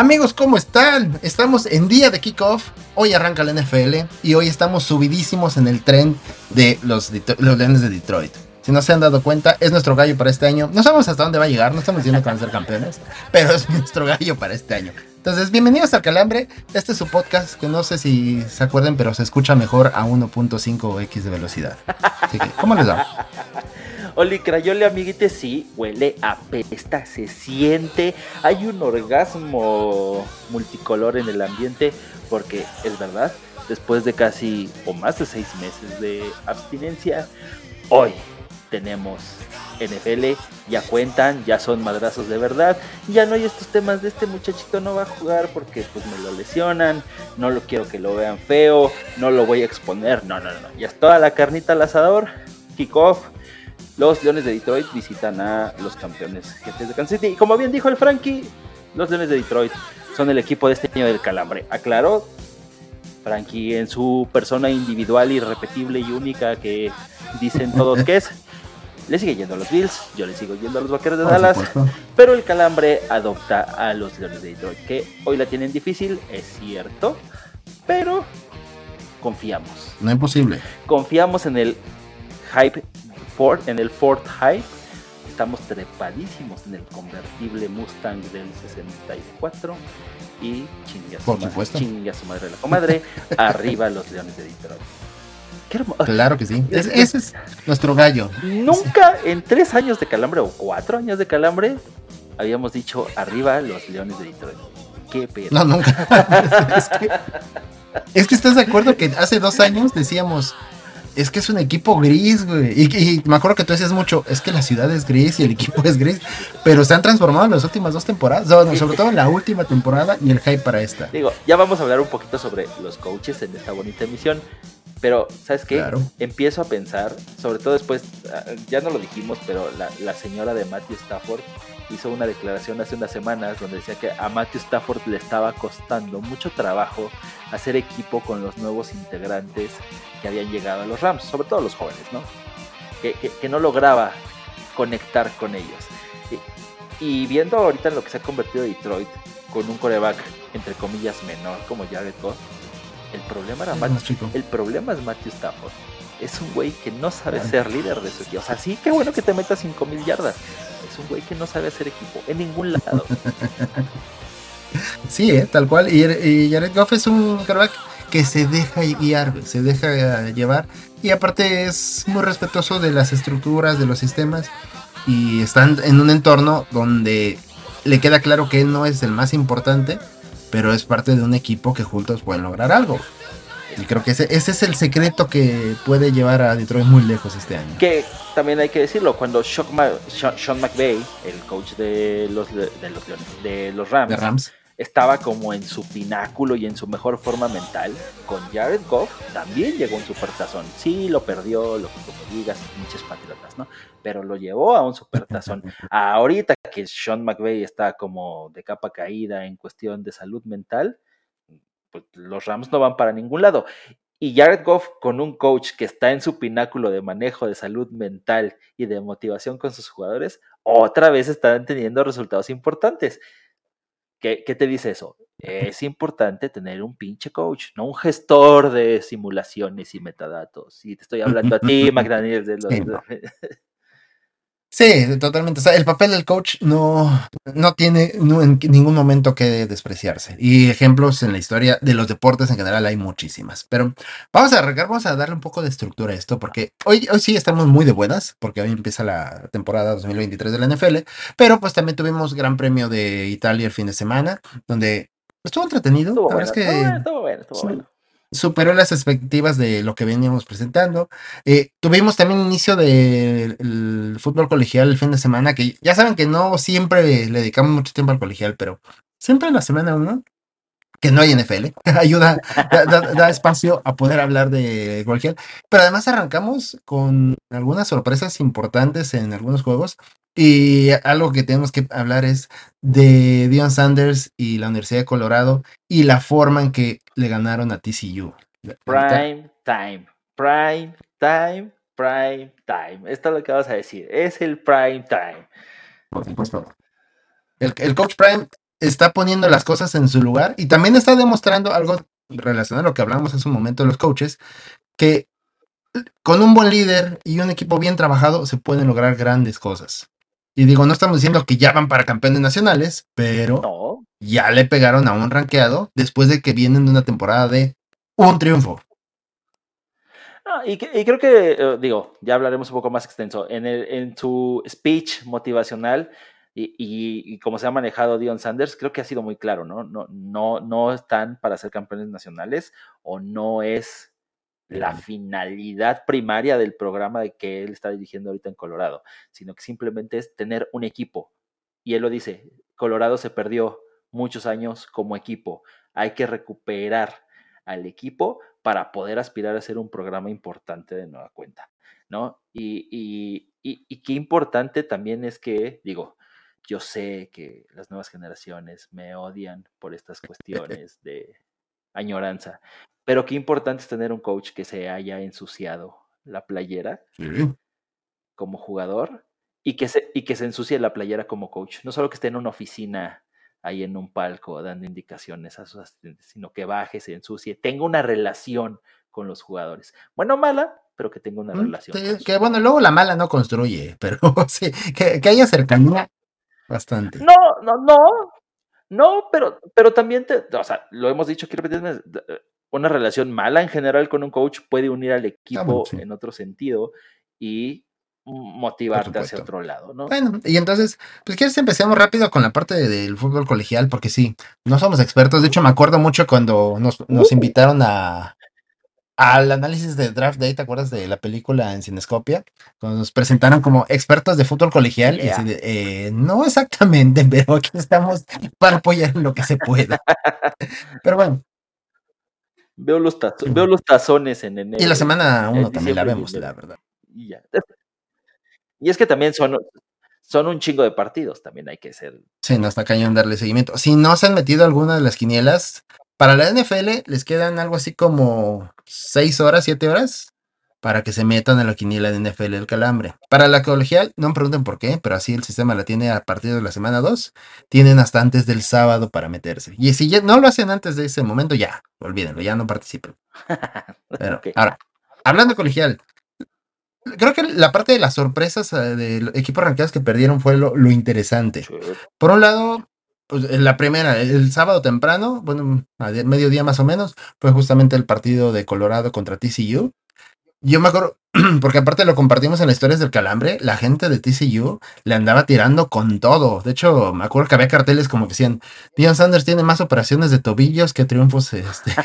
Amigos, ¿cómo están? Estamos en día de kickoff. Hoy arranca la NFL y hoy estamos subidísimos en el tren de los, Leones de Detroit. Si no se han dado cuenta, es nuestro gallo para este año. No sabemos hasta dónde va a llegar, no estamos diciendo que van a ser campeones, pero es nuestro gallo para este año. Entonces, bienvenidos al Calambre. Este es su podcast que no sé si se acuerdan, pero se escucha mejor a 1.5x de velocidad. Así que, ¿cómo les va? Oli Crayole, amiguite, sí, huele a pesta, se siente. Hay un orgasmo multicolor en el ambiente, porque es verdad, después de casi o más de seis meses de abstinencia, hoy tenemos NFL, ya cuentan, ya son madrazos de verdad, ya no hay estos temas de este muchachito no va a jugar porque pues me lo lesionan, no lo quiero que lo vean feo, no lo voy a exponer, no, no, no, ya es toda la carnita al asador, kickoff, los Leones de Detroit visitan a los campeones jefes de Kansas City. Y como bien dijo el Frankie, los Leones de Detroit son el equipo de este año del calambre. Aclaró Frankie en su persona individual, irrepetible y única que dicen todos que es. Le sigue yendo a los Bills, yo le sigo yendo a los Vaqueros de Dallas, pero el calambre adopta a los Leones de Detroit, que hoy la tienen difícil, es cierto, pero confiamos. No es posible. Confiamos en el hype en el Ford Hype. Estamos trepadísimos en el convertible Mustang del 64 y chingue a su, madre, su madre la comadre, arriba los Leones de Detroit. Claro que sí. ese es nuestro gallo. Nunca en tres años de calambre o cuatro años de calambre habíamos dicho arriba los Leones de Detroit. Qué pedo. No, nunca. es, que, es que estás de acuerdo que hace dos años decíamos es que es un equipo gris, güey. Y, me acuerdo que tú decías mucho, es que la ciudad es gris y el equipo es gris, pero se han transformado en las últimas dos temporadas, sobre todo en la última temporada y el hype para esta. Digo, ya vamos a hablar un poquito sobre los coaches en esta bonita emisión, pero ¿sabes qué? Empiezo a pensar, sobre todo después, ah, ya no lo dijimos, pero la, la señora de Matthew Stafford hizo una declaración hace unas semanas donde decía que a Matthew Stafford le estaba costando mucho trabajo hacer equipo con los nuevos integrantes que habían llegado a los Rams, sobre todo los jóvenes, ¿no? Que, no lograba conectar con ellos. Y, viendo ahorita en lo que se ha convertido Detroit con un coreback entre comillas menor como Jared Goff, el problema era el problema es Matthew Stafford. Es un güey que no sabe ser líder de su equipo. O sea, sí, qué bueno que te metas 5000 yardas. Es un güey que no sabe hacer equipo en ningún lado. sí, ¿eh? tal cual. Y, y Jared Goff es un coreback que se deja guiar, se deja llevar y aparte es muy respetuoso de las estructuras, de los sistemas y están en un entorno donde le queda claro que él no es el más importante, pero es parte de un equipo que juntos pueden lograr algo. Y creo que ese, ese es el secreto que puede llevar a Detroit muy lejos este año. Que también hay que decirlo, cuando Sean, Sean McVay, el coach de los, de, los, de los Rams, de Rams estaba como en su pináculo y en su mejor forma mental. Con Jared Goff también llegó un supertazón. Sí, lo perdió, lo que como digas, pinches patriotas, ¿no? Pero lo llevó a un supertazón. Ahorita que Sean McVay está como de capa caída en cuestión de salud mental, pues los Rams no van para ningún lado. Y Jared Goff con un coach que está en su pináculo de manejo de salud mental y de motivación con sus jugadores, otra vez están teniendo resultados importantes. ¿Qué, te dice eso? Es importante tener un pinche coach, no un gestor de simulaciones y metadatos. Y te estoy hablando a ti, McDaniel, de los... Sí, totalmente. O sea, el papel del coach no, no tiene en ningún momento que despreciarse. Y ejemplos en la historia de los deportes en general hay muchísimas. Pero vamos a arrancar, vamos a darle un poco de estructura a esto, porque hoy, hoy sí estamos muy de buenas, porque hoy empieza la temporada 2023 de la NFL, pero pues también tuvimos Gran Premio de Italia el fin de semana, donde estuvo entretenido. Estuvo bueno, que estuvo bueno, estuvo bueno superó las expectativas de lo que veníamos presentando. Eh, tuvimos también inicio del fútbol colegial el fin de semana, que ya saben que no siempre le dedicamos mucho tiempo al colegial, pero siempre en la semana uno, que no hay NFL, ayuda, da, espacio a poder hablar de colegial. Pero además arrancamos con algunas sorpresas importantes en algunos juegos. Y algo que tenemos que hablar es de Dion Sanders y la Universidad de Colorado y la forma en que le ganaron a TCU. Prime time, prime time, prime time. Esto es lo que vas a decir. Es el prime time. Por supuesto. El, el coach Prime está poniendo las cosas en su lugar y también está demostrando algo relacionado a lo que hablamos hace un momento de los coaches, que con un buen líder y un equipo bien trabajado se pueden lograr grandes cosas. Y digo, no estamos diciendo que ya van para campeones nacionales, pero ya le pegaron a un ranqueado después de que vienen de una temporada de un triunfo. y, creo que, eh, digo, ya hablaremos un poco más extenso. En, el, en su speech motivacional y, y, cómo se ha manejado Dion Sanders, creo que ha sido muy claro, ¿no? No, no, no están para ser campeones nacionales o no es la finalidad primaria del programa de que él está dirigiendo ahorita en Colorado, sino que simplemente es tener un equipo. Y él lo dice, Colorado se perdió muchos años como equipo, hay que recuperar al equipo para poder aspirar a ser un programa importante de nueva cuenta, ¿no? Y, y, y qué importante también es que, digo, yo sé que las nuevas generaciones me odian por estas cuestiones de añoranza, pero qué importante es tener un coach que se haya ensuciado la playera como jugador y que, se, y que se ensucie la playera como coach. No solo que esté en una oficina ahí en un palco dando indicaciones a sus asistentes, sino que baje, se ensucie, tenga una relación con los jugadores. Bueno, mala, pero que tenga una mm, relación. que bueno, luego la mala no construye, pero sí, que, que haya cercanía bastante. No, no, no, no, pero, pero también te, o sea, lo hemos dicho, quiero repetirme, una relación mala en general con un coach puede unir al equipo en otro sentido y motivarte hacia otro lado, ¿no? Bueno, y entonces, pues quieres empecemos rápido con la parte del fútbol colegial, porque sí, no somos expertos. De hecho, me acuerdo mucho cuando nos, nos uh. invitaron a al análisis de Draft Day, ¿te acuerdas de la película en Cinescopia? Cuando nos presentaron como expertos de fútbol colegial. Y eh, no exactamente, pero aquí estamos para apoyar lo que se pueda. pero bueno, Veo los, veo los tazones en enero. Y la semana uno también la vemos, la verdad. Y, ya. y es que también son, son un chingo de partidos, también hay que ser. Sí, no está cañón darle seguimiento. Si no se han metido alguna de las quinielas, para la NFL les quedan algo así como seis horas, siete horas para que se metan en la quiniela de NFL el calambre. Para la colegial, no me pregunten por qué, pero así el sistema la tiene a partir de la semana 2. Tienen hasta antes del sábado para meterse. Y si ya no lo hacen antes de ese momento, ya, olvídenlo, ya no participen. Pero, ahora, hablando de colegial, creo que la parte de las sorpresas eh, del equipo ranqueados que perdieron fue lo, interesante. Por un lado, pues, la primera, el sábado temprano, bueno, a mediodía más o menos, fue justamente el partido de Colorado contra TCU. Yo me acuerdo, porque aparte lo compartimos en las historias del calambre, la gente de TCU le andaba tirando con todo. De hecho, me acuerdo que había carteles como que decían, Dion Sanders tiene más operaciones de tobillos que triunfos este,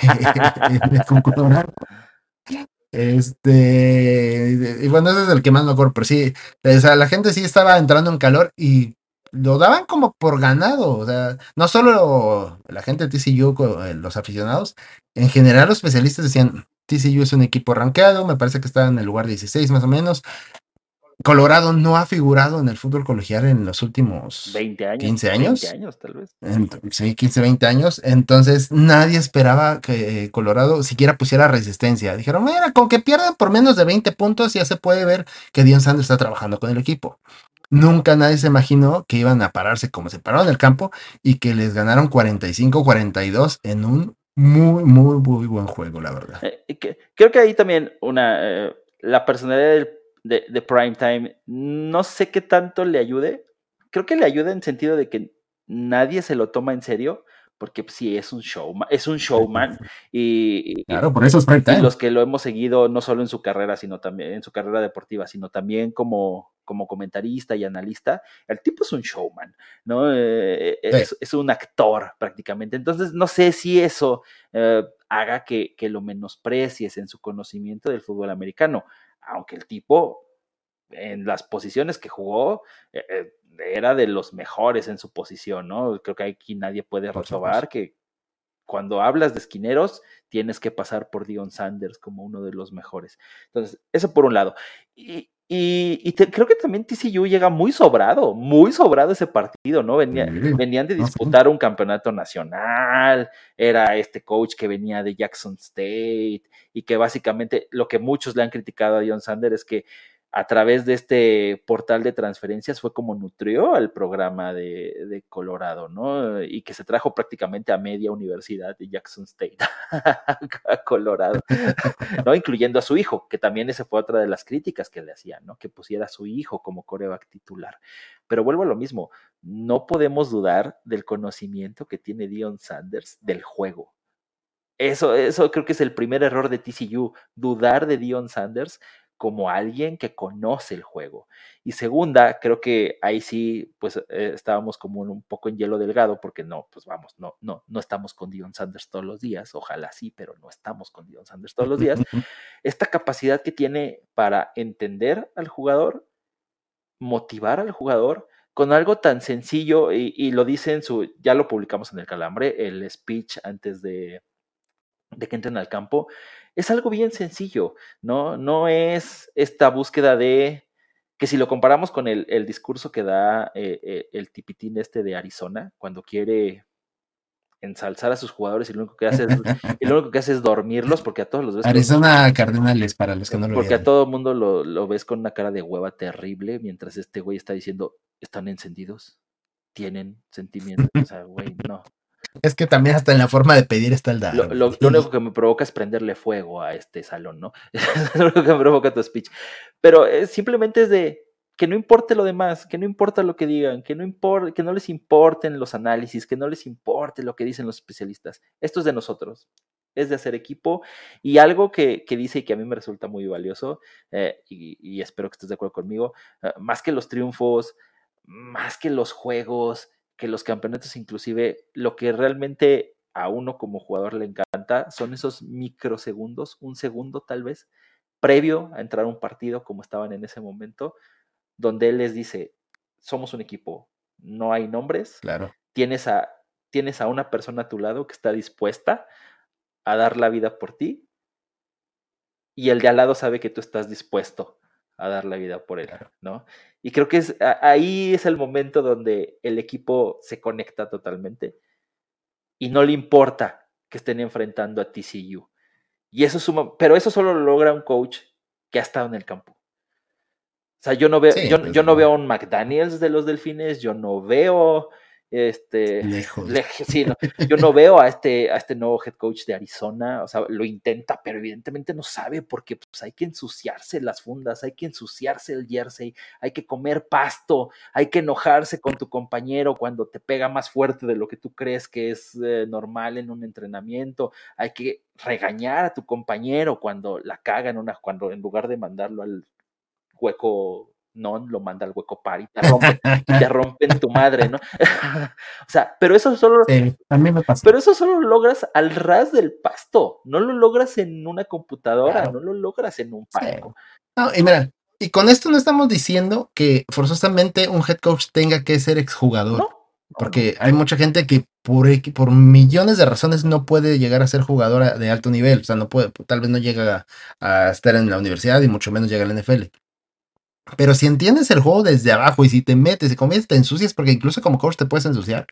Este, y bueno, ese es el que más me acuerdo, pero sí, o sea, la gente sí estaba entrando en calor y lo daban como por ganado, o sea, no solo la gente de TCU, eh, los aficionados, en general los especialistas decían, TCU es un equipo rankeado, me parece que está en el lugar 16 más o menos. Colorado no ha figurado en el fútbol colegial en los últimos 20 años, 15 años. 20 años tal vez. sí, 15, 20 años. Entonces nadie esperaba que Colorado siquiera pusiera resistencia. Dijeron, mira, con que pierdan por menos de 20 puntos ya se puede ver que Dion Sanders está trabajando con el equipo. Nunca nadie se imaginó que iban a pararse como se pararon el campo y que les ganaron 45-42 en un muy, muy, muy buen juego, la verdad. Eh, creo que ahí también una, eh, la personalidad de, de Primetime, no sé qué tanto le ayude. Creo que le ayuda en sentido de que nadie se lo toma en serio, porque sí es un showman, es un showman y, claro, por eso es. Y los que lo hemos seguido no solo en su carrera, sino también en su carrera deportiva, sino también como como comentarista y analista, el tipo es un showman, ¿no? Eh, eh, es, un actor prácticamente. Entonces, no sé si eso eh, haga que, lo menosprecies en su conocimiento del fútbol americano, aunque el tipo en las posiciones que jugó era de los mejores en su posición, ¿no? Creo que aquí nadie puede resobar que cuando hablas de esquineros, tienes que pasar por Dion Sanders como uno de los mejores. Entonces, eso por un lado. Y, y, creo que también TCU llega muy sobrado, muy sobrado ese partido, ¿no? venían de disputar un campeonato nacional, era este coach que venía de Jackson State y que básicamente lo que muchos le han criticado a John Sander es que a través de este portal de transferencias fue como nutrió al programa de, Colorado, ¿no? Y que se trajo prácticamente a media universidad de Jackson State a Colorado, ¿no? Incluyendo a su hijo, que también esa fue otra de las críticas que le hacían, ¿no? Que pusiera a su hijo como coreback titular. Pero vuelvo a lo mismo, no podemos dudar del conocimiento que tiene Dion Sanders del juego. Eso, eso creo que es el primer error de TCU, dudar de Dion Sanders como alguien que conoce el juego. Y segunda, creo que ahí sí, pues eh, estábamos como un poco en hielo delgado, porque no, pues vamos, no, no, no estamos con Dion Sanders todos los días, ojalá sí, pero no estamos con Dion Sanders todos los días. Esta capacidad que tiene para entender al jugador, motivar al jugador con algo tan sencillo, y, y lo dice en su, ya lo publicamos en el calambre, el speech antes de, de que entren al campo, es algo bien sencillo, ¿no? No es esta búsqueda de que si lo comparamos con el, discurso que da eh, eh, el tipitín este de Arizona, cuando quiere ensalzar a sus jugadores y lo único que hace es, lo único que hace es dormirlos porque a todos los ves Arizona Cardenales para los que no lo porque a todo el mundo lo, lo, ves con una cara de hueva terrible mientras este güey está diciendo están encendidos tienen sentimientos o sea güey no es que también hasta en la forma de pedir está el dar. Lo, único que me provoca es prenderle fuego a este salón, ¿no? lo único que me provoca tu speech. Pero eh, simplemente es de que no importe lo demás, que no importa lo que digan, que no, importe, que no les importen los análisis, que no les importe lo que dicen los especialistas. Esto es de nosotros, es de hacer equipo. Y algo que, dice y que a mí me resulta muy valioso, eh, y, espero que estés de acuerdo conmigo, eh, más que los triunfos, más que los juegos, que los campeonatos inclusive lo que realmente a uno como jugador le encanta son esos microsegundos, un segundo tal vez, previo a entrar a un partido como estaban en ese momento, donde él les dice, somos un equipo, no hay nombres, claro. tienes, a, tienes a una persona a tu lado que está dispuesta a dar la vida por ti y el de al lado sabe que tú estás dispuesto a dar la vida por él, ¿no? Y creo que es, ahí es el momento donde el equipo se conecta totalmente y no le importa que estén enfrentando a TCU. Y eso suma, pero eso solo lo logra un coach que ha estado en el campo. O sea, yo no veo, yo, pues, yo no veo a un McDaniels de los Delfines, yo no veo este, Lejos. yo no veo a este, a este nuevo head coach de Arizona, o sea, lo intenta, pero evidentemente no sabe porque pues, hay que ensuciarse las fundas, hay que ensuciarse el jersey, hay que comer pasto, hay que enojarse con tu compañero cuando te pega más fuerte de lo que tú crees que es eh, normal en un entrenamiento, hay que regañar a tu compañero cuando la caga en una, cuando en lugar de mandarlo al hueco no lo manda al hueco par y te rompen, te rompen tu madre, ¿no? o sea, pero eso solo. a mí me pasa. Pero eso solo lo logras al ras del pasto. No lo logras en una computadora, no lo logras en un palco. No, y mira, y con esto no estamos diciendo que forzosamente un head coach tenga que ser exjugador. No, porque hay mucha gente que por, por millones de razones no puede llegar a ser jugadora de alto nivel. O sea, no puede, tal vez no llega a, a estar en la universidad y mucho menos llega al NFL. Pero si entiendes el juego desde abajo y si te metes y comienzas, te ensucias, porque incluso como coach te puedes ensuciar,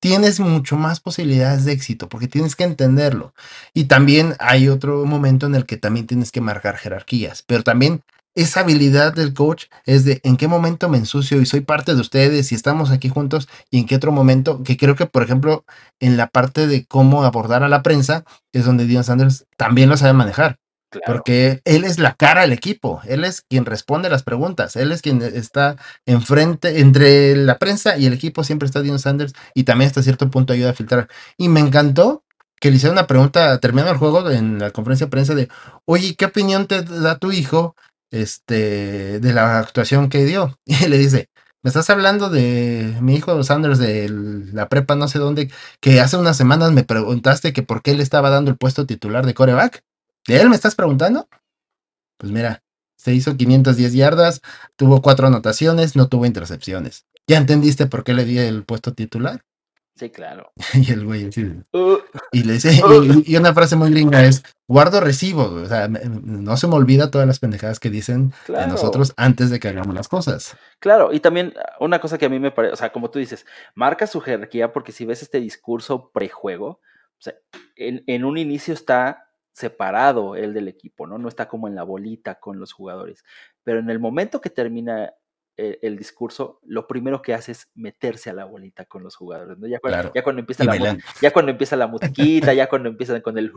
tienes mucho más posibilidades de éxito, porque tienes que entenderlo. Y también hay otro momento en el que también tienes que marcar jerarquías, pero también esa habilidad del coach es de en qué momento me ensucio y soy parte de ustedes y estamos aquí juntos y en qué otro momento, que creo que por ejemplo en la parte de cómo abordar a la prensa es donde Dion Sanders también lo sabe manejar. Porque él es la cara del equipo, él es quien responde las preguntas, él es quien está enfrente, entre la prensa y el equipo siempre está Dion Sanders y también hasta cierto punto ayuda a filtrar. Y me encantó que le hicieron una pregunta terminando el juego en la conferencia de prensa de, oye, ¿qué opinión te da tu hijo este, de la actuación que dio? Y le dice, me estás hablando de mi hijo Sanders de la prepa no sé dónde, que hace unas semanas me preguntaste que por qué le estaba dando el puesto titular de coreback. ¿De él me estás preguntando? Pues mira, se hizo 510 yardas, tuvo cuatro anotaciones, no tuvo intercepciones. ¿Ya entendiste por qué le di el puesto titular? Sí, claro. y el güey uh. y le dice, uh. y, una frase muy gringa es, guardo recibo, o sea, no se me olvida todas las pendejadas que dicen de nosotros antes de que hagamos las cosas. Claro, y también una cosa que a mí me parece, o sea, como tú dices, marca su jerarquía porque si ves este discurso prejuego, o sea, en un inicio está separado él del equipo, ¿no? No está como en la bolita con los jugadores. Pero en el momento que termina eh, el, discurso, lo primero que hace es meterse a la bolita con los jugadores, ¿no? Ya cuando, ya cuando empieza la ya cuando empieza la musiquita, ya cuando empiezan con el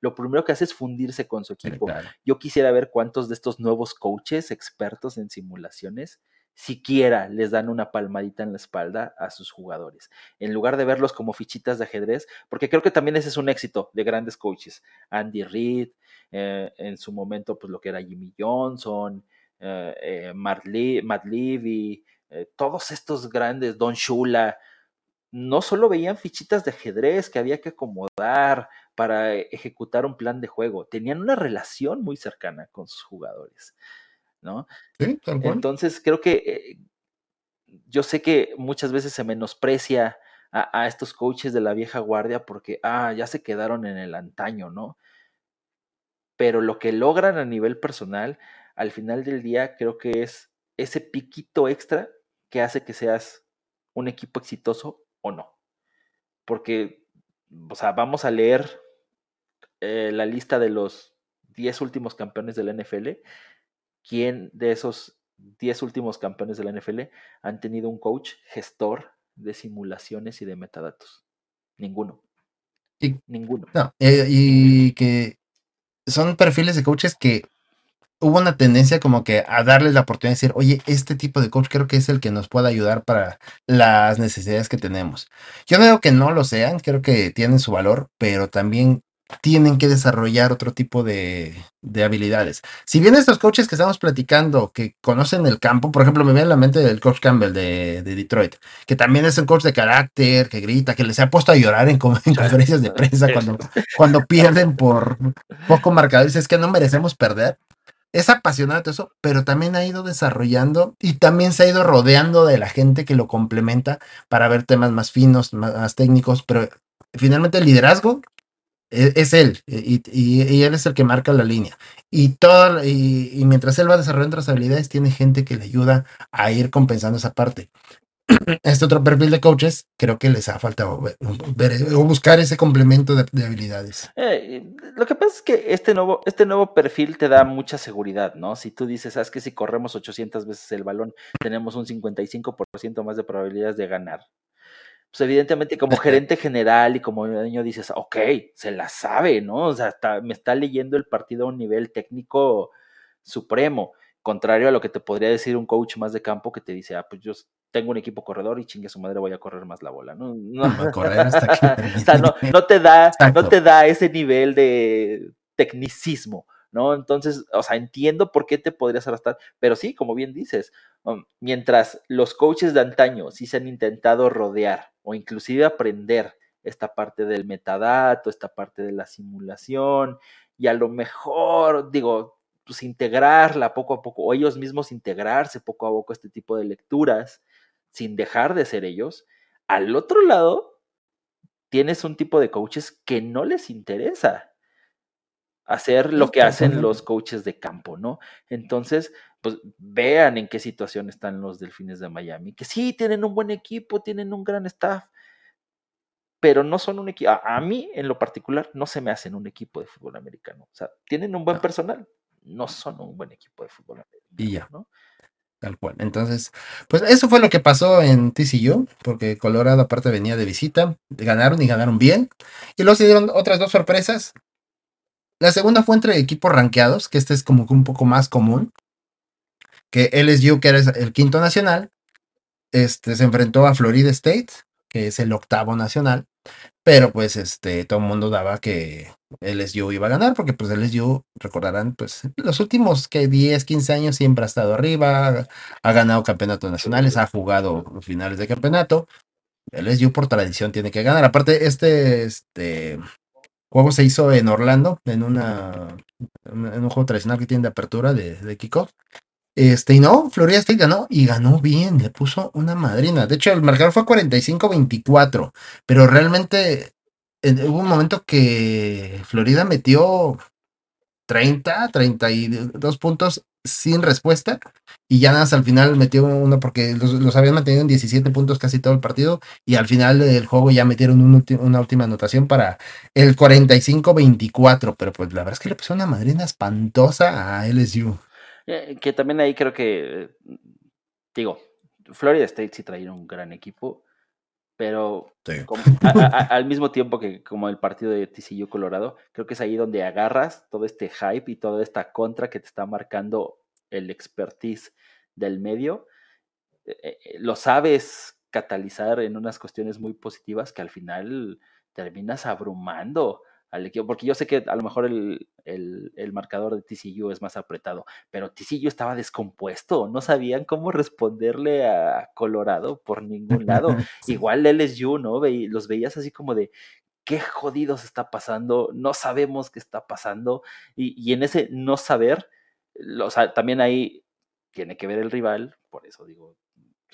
lo primero que hace es fundirse con su equipo. Yo quisiera ver cuántos de estos nuevos coaches expertos en simulaciones siquiera les dan una palmadita en la espalda a sus jugadores, en lugar de verlos como fichitas de ajedrez, porque creo que también ese es un éxito de grandes coaches. Andy Reid, eh, en su momento, pues lo que era Jimmy Johnson, eh, eh, Matt, Levy, eh, todos estos grandes, Don Shula, no solo veían fichitas de ajedrez que había que acomodar para ejecutar un plan de juego, tenían una relación muy cercana con sus jugadores, ¿no? Entonces creo que yo sé que muchas veces se menosprecia a, a, estos coaches de la vieja guardia porque, ah, ya se quedaron en el antaño, ¿no? Pero lo que logran a nivel personal al final del día creo que es ese piquito extra que hace que seas un equipo exitoso o no. Porque, o sea, vamos a leer eh, la lista de los 10 últimos campeones de la NFL. ¿Quién de esos 10 últimos campeones de la NFL han tenido un coach gestor de simulaciones y de metadatos? Ninguno. Ninguno. Eh, y que son perfiles de coaches que hubo una tendencia como que a darles la oportunidad de decir, oye, este tipo de coach creo que es el que nos puede ayudar para las necesidades que tenemos. Yo no digo que no lo sean, creo que tienen su valor, pero también tienen que desarrollar otro tipo de, habilidades. Si bien estos coaches que estamos platicando, que conocen el campo, por ejemplo, me viene a la mente del coach Campbell de, Detroit, que también es un coach de carácter, que grita, que les ha puesto a llorar en, conferencias de prensa cuando, cuando pierden por poco marcador. Dice, es que no merecemos perder es apasionado eso, pero también ha ido desarrollando y también se ha ido rodeando de la gente que lo complementa para ver temas más finos, más, técnicos, pero finalmente el liderazgo e, es, él y, él es el que marca la línea. Y, y, mientras él va desarrollando otras habilidades, tiene gente que le ayuda a ir compensando esa parte. este otro perfil de coaches, creo que les ha faltado o buscar ese complemento de, habilidades. Eh, lo que pasa es que este nuevo, este nuevo perfil te da mucha seguridad, ¿no? Si tú dices, sabes que si corremos 800 veces el balón, tenemos un 55% más de probabilidades de ganar. Pues evidentemente como gerente general y como niño dices, ok, se la sabe, ¿no? O sea, me está leyendo el partido a un nivel técnico supremo contrario a lo que te podría decir un coach más de campo que te dice, ah, pues yo tengo un equipo corredor y chingue su madre voy a correr más la bola, ¿no? No, no, te da, no te da ese nivel de tecnicismo, ¿no? Entonces, o sea, entiendo por qué te podrías arrastrar, pero sí, como bien dices, mientras los coaches de antaño sí se han intentado rodear o inclusive aprender esta parte del metadato, esta parte de la simulación, y a lo mejor, digo, pues integrarla poco a poco, o ellos mismos integrarse poco a poco este tipo de lecturas, sin dejar de ser ellos. Al otro lado, tienes un tipo de coaches que no les interesa hacer lo que hacen los coaches de campo, ¿no? Entonces, pues vean en qué situación están los delfines de Miami, que sí tienen un buen equipo, tienen un gran staff, pero no son un equipo, a, mí en lo particular no se me hacen un equipo de fútbol americano, o sea, tienen un buen personal, no son un buen equipo de fútbol. Y ya. ¿no? Tal cual. Entonces, pues eso fue lo que pasó en TCU, porque Colorado aparte venía de visita, ganaron y ganaron bien. Y luego se dieron otras dos sorpresas. La segunda fue entre equipos rankeados, que este es como que un poco más común. Que LSU, que era el quinto nacional, este, se enfrentó a Florida State, que es el octavo nacional. Pero pues este, todo el mundo daba que LSU iba a ganar, porque pues LSU, recordarán, pues los últimos que 10, 15 años siempre ha estado arriba, ha, ganado campeonatos nacionales, ha jugado finales de campeonato. LSU por tradición tiene que ganar. Aparte, este, este juego se hizo en Orlando, en una en un juego tradicional que tiene de apertura de, de kickoff. Este, y no, Florida State ganó y ganó bien, le puso una madrina. De hecho, el marcador fue 45-24, pero realmente hubo un momento que Florida metió 30, 32 puntos sin respuesta y ya nada, al final metió uno porque los, habían mantenido en 17 puntos casi todo el partido y al final del juego ya metieron una última anotación para el 45-24, pero pues la verdad es que le puso una madrina espantosa a LSU. Eh, que también ahí creo que, digo, Florida State sí traía un gran equipo, pero al mismo tiempo que como el partido de TCU Colorado, creo que es ahí donde agarras todo este hype y toda esta contra que te está marcando el expertise del medio, eh, eh, lo sabes catalizar en unas cuestiones muy positivas que al final terminas abrumando al equipo, porque yo sé que a lo mejor el, marcador de TCU es más apretado, pero TCU estaba descompuesto, no sabían cómo responderle a Colorado por ningún lado. Igual LSU, ¿no? los veías así como de, qué jodidos está pasando, no sabemos qué está pasando, y, y en ese no saber, o sea, también ahí tiene que ver el rival, por eso digo,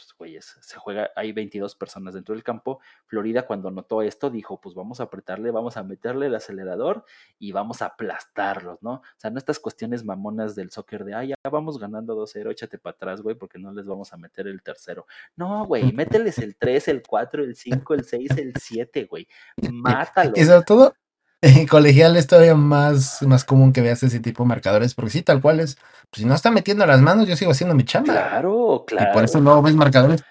pues, güeyes, se juega, hay 22 personas dentro del campo. Florida cuando notó esto dijo, pues vamos a apretarle, vamos a meterle el acelerador y vamos a aplastarlos, ¿no? O sea, no estas cuestiones mamonas del soccer de, ay, ya vamos ganando 2-0, échate para atrás, güey, porque no les vamos a meter el tercero. No, güey, mételes el 3, el 4, el 5, el 6, el 7, güey. Mátalo. Y sobre todo, en colegial es todavía más, más común que veas ese tipo de marcadores, porque sí, tal cual es, pues si no está metiendo las manos, yo sigo haciendo mi chamba. Claro, claro. Y por eso no ves marcadores.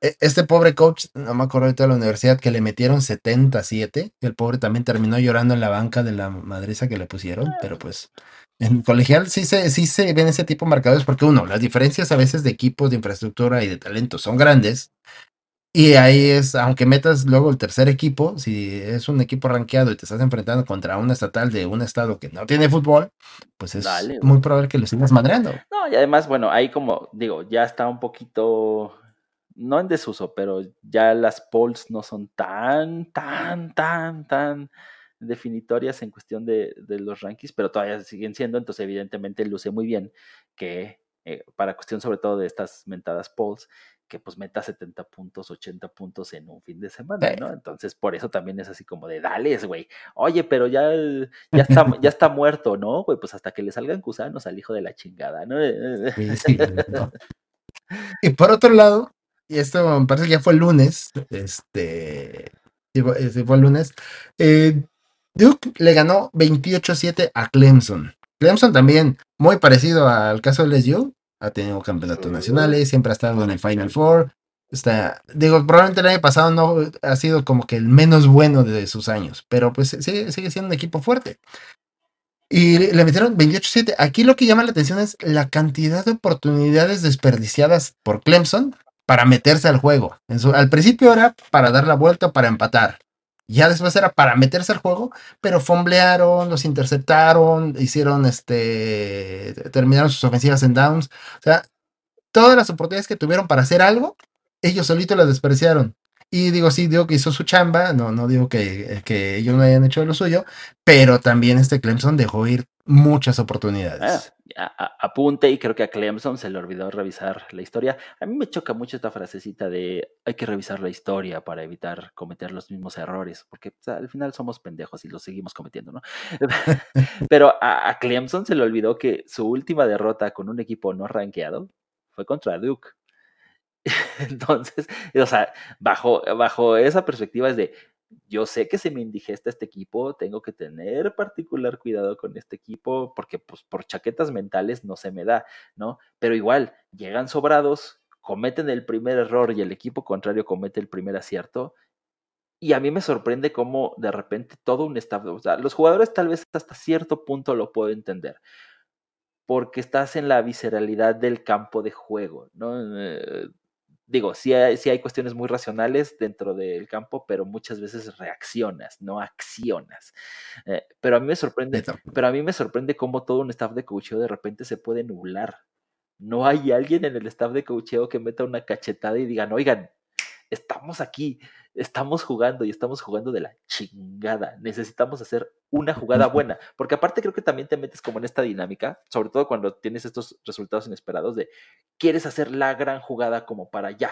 E, este pobre coach, no me acuerdo de toda la universidad, que le metieron 77, el pobre también terminó llorando en la banca de la madriza que le pusieron, pero ah. pues en colegial sí se, sí se ven ese tipo de marcadores, porque uno, las diferencias a veces de equipos, de infraestructura y de talento son grandes, y ahí es, aunque metas luego el tercer equipo, si es un equipo rankeado y te estás enfrentando contra un estatal de un estado que no tiene fútbol, pues es muy probable que lo sigas madreando. No, y además, bueno, ahí como digo, ya está un poquito, no en desuso, pero ya las polls no son tan, tan, tan, tan definitorias en cuestión de, de los rankings, pero todavía siguen siendo, entonces evidentemente luce muy bien que eh, para cuestión sobre todo de estas mentadas polls, que pues meta 70 puntos, 80 puntos en un fin de semana, ¿no? Entonces, por eso también es así como de, dales, güey. Oye, pero ya, ya, está, ya está muerto, ¿no? Güey, pues hasta que le salgan gusanos al hijo de la chingada, ¿no? Y por otro lado, y esto me parece que ya fue el lunes, este, fue el lunes, eh, Duke le ganó 28-7 a Clemson. Clemson también, muy parecido al caso de LSU, ha tenido campeonatos nacionales, siempre ha estado en el Final Four. Está, digo, probablemente el año pasado no ha sido como que el menos bueno de sus años, pero pues sigue, sigue siendo un equipo fuerte. Y le metieron 28-7. Aquí lo que llama la atención es la cantidad de oportunidades desperdiciadas por Clemson para meterse al juego. al principio era para dar la vuelta, para empatar. Ya después era para meterse al juego, pero fomblearon, los interceptaron, hicieron este, terminaron sus ofensivas en downs. O sea, todas las oportunidades que tuvieron para hacer algo, ellos solitos las despreciaron. Y digo, sí, digo que hizo su chamba, no, no digo que, que ellos no hayan hecho lo suyo, pero también este Clemson dejó ir muchas oportunidades. Ah, apunte y creo que a Clemson se le olvidó revisar la historia. A mí me choca mucho esta frasecita de hay que revisar la historia para evitar cometer los mismos errores, porque al final somos pendejos y los seguimos cometiendo, ¿no? Pero a, Clemson se le olvidó que su última derrota con un equipo no rankeado fue contra Duke. Entonces, o sea, bajo, bajo esa perspectiva es de yo sé que se me indigesta este equipo, tengo que tener particular cuidado con este equipo porque pues por chaquetas mentales no se me da, ¿no? Pero igual, llegan sobrados, cometen el primer error y el equipo contrario comete el primer acierto. Y a mí me sorprende cómo de repente todo un staff, o sea, los jugadores tal vez hasta cierto punto lo puedo entender, porque estás en la visceralidad del campo de juego, ¿no? Digo, sí hay, hay cuestiones muy racionales dentro del campo, pero muchas veces reaccionas, no accionas. Eh, pero a mí me sorprende, pero a mí me sorprende cómo todo un staff de coacheo de repente se puede nublar. No hay alguien en el staff de coacheo que meta una cachetada y digan, oigan, estamos aquí, estamos jugando y estamos jugando de la chingada. Necesitamos hacer una jugada buena, porque aparte creo que también te metes como en esta dinámica, sobre todo cuando tienes estos resultados inesperados de quieres hacer la gran jugada como para ya,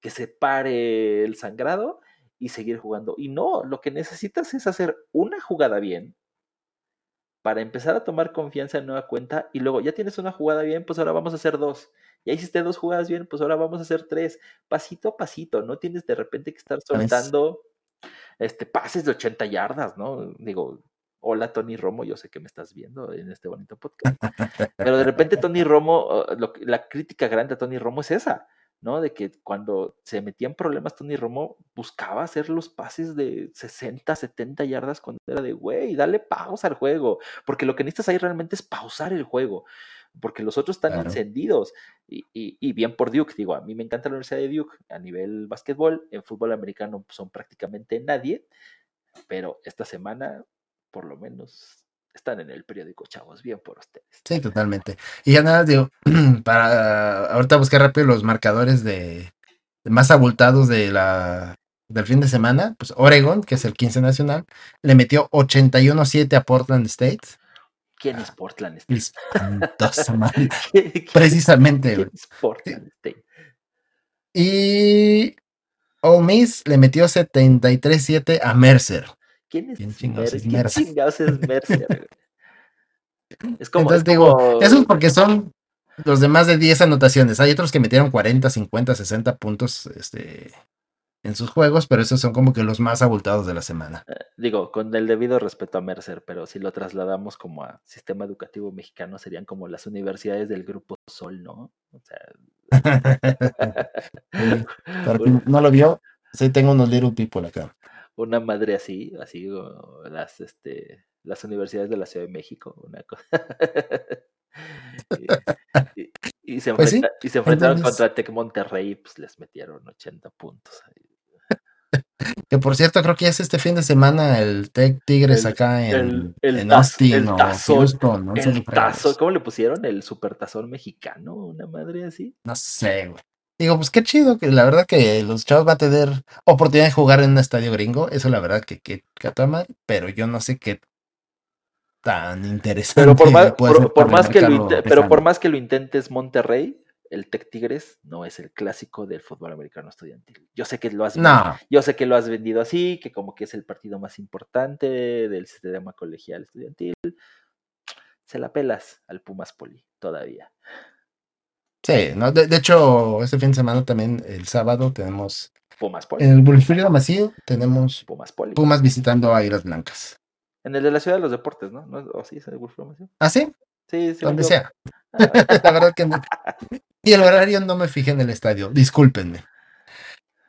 que se pare el sangrado y seguir jugando. Y no, lo que necesitas es hacer una jugada bien para empezar a tomar confianza en nueva cuenta y luego ya tienes una jugada bien, pues ahora vamos a hacer dos. Ya hiciste dos jugadas bien, pues ahora vamos a hacer tres. Pasito a pasito, no tienes de repente que estar soltando este, pases de 80 yardas, ¿no? Digo, hola Tony Romo, yo sé que me estás viendo en este bonito podcast. Pero de repente Tony Romo, la crítica grande a Tony Romo es esa, ¿no? De que cuando se metía en problemas Tony Romo buscaba hacer los pases de 60, 70 yardas cuando era de, güey, dale pausa al juego, porque lo que necesitas ahí realmente es pausar el juego, porque los otros están encendidos. Y, y, bien por Duke, digo, a mí me encanta la Universidad de Duke a nivel básquetbol, en fútbol americano son prácticamente nadie, pero esta semana por lo menos están en el periódico, chavos, bien por ustedes. Sí, totalmente. Y ya nada, digo, para ahorita buscar rápido los marcadores de, más abultados de la del fin de semana, pues Oregon, que es el 15 nacional, le metió 81-7 a Portland State. ¿Quién es Portland State? Precisamente. ¿Quién es Portland State? Y Ole Miss le metió 73-7 a Mercer. ¿Quién es, chingados es Mercer? es como. Entonces digo, eso es porque son los de más de 10 anotaciones. Hay otros que metieron 40, 50, 60 puntos este, en sus juegos, pero esos son como que los más abultados de la semana. Eh, digo, con el debido respeto a Mercer, pero si lo trasladamos como a sistema educativo mexicano, serían como las universidades del grupo Sol, ¿no? O sea. no lo vio, sí tengo unos little people acá una madre así, así las, este, las universidades de la Ciudad de México, una cosa. y, se, pues y se enfrentaron contra Tec Monterrey, pues les metieron 80 puntos. Que por cierto, creo que ya es este fin de semana el Tech Tigres acá en, el, en Austin o Houston, ¿no? El tazo, ¿cómo le pusieron? ¿El supertazón mexicano? ¿Una madre así? No sé, güey. Digo, pues qué chido, que la verdad que los chavos van a tener oportunidad de jugar en un estadio gringo, eso la verdad que, que, que pero yo no sé qué tan interesante. Pero por más, por, más que lo pero por más que lo intentes Monterrey, el Tec Tigres no es el clásico del fútbol americano estudiantil. Yo sé que lo has yo sé que lo has vendido así, que como que es el partido más importante del sistema colegial estudiantil. Se la pelas al Pumas Poli todavía. Sí, no, de, hecho, este fin de semana también, el sábado, tenemos. Pumas Poli. En el Wilfrido Macío tenemos Pumas Poli. Pumas visitando a Iras Blancas. En el de la Ciudad de los Deportes, ¿no? ¿O sí es el Wilfrido Macío? ¿Ah, sí? Sí, sí. Donde sea. la verdad que no. Y el horario no me fijé en el estadio, discúlpenme.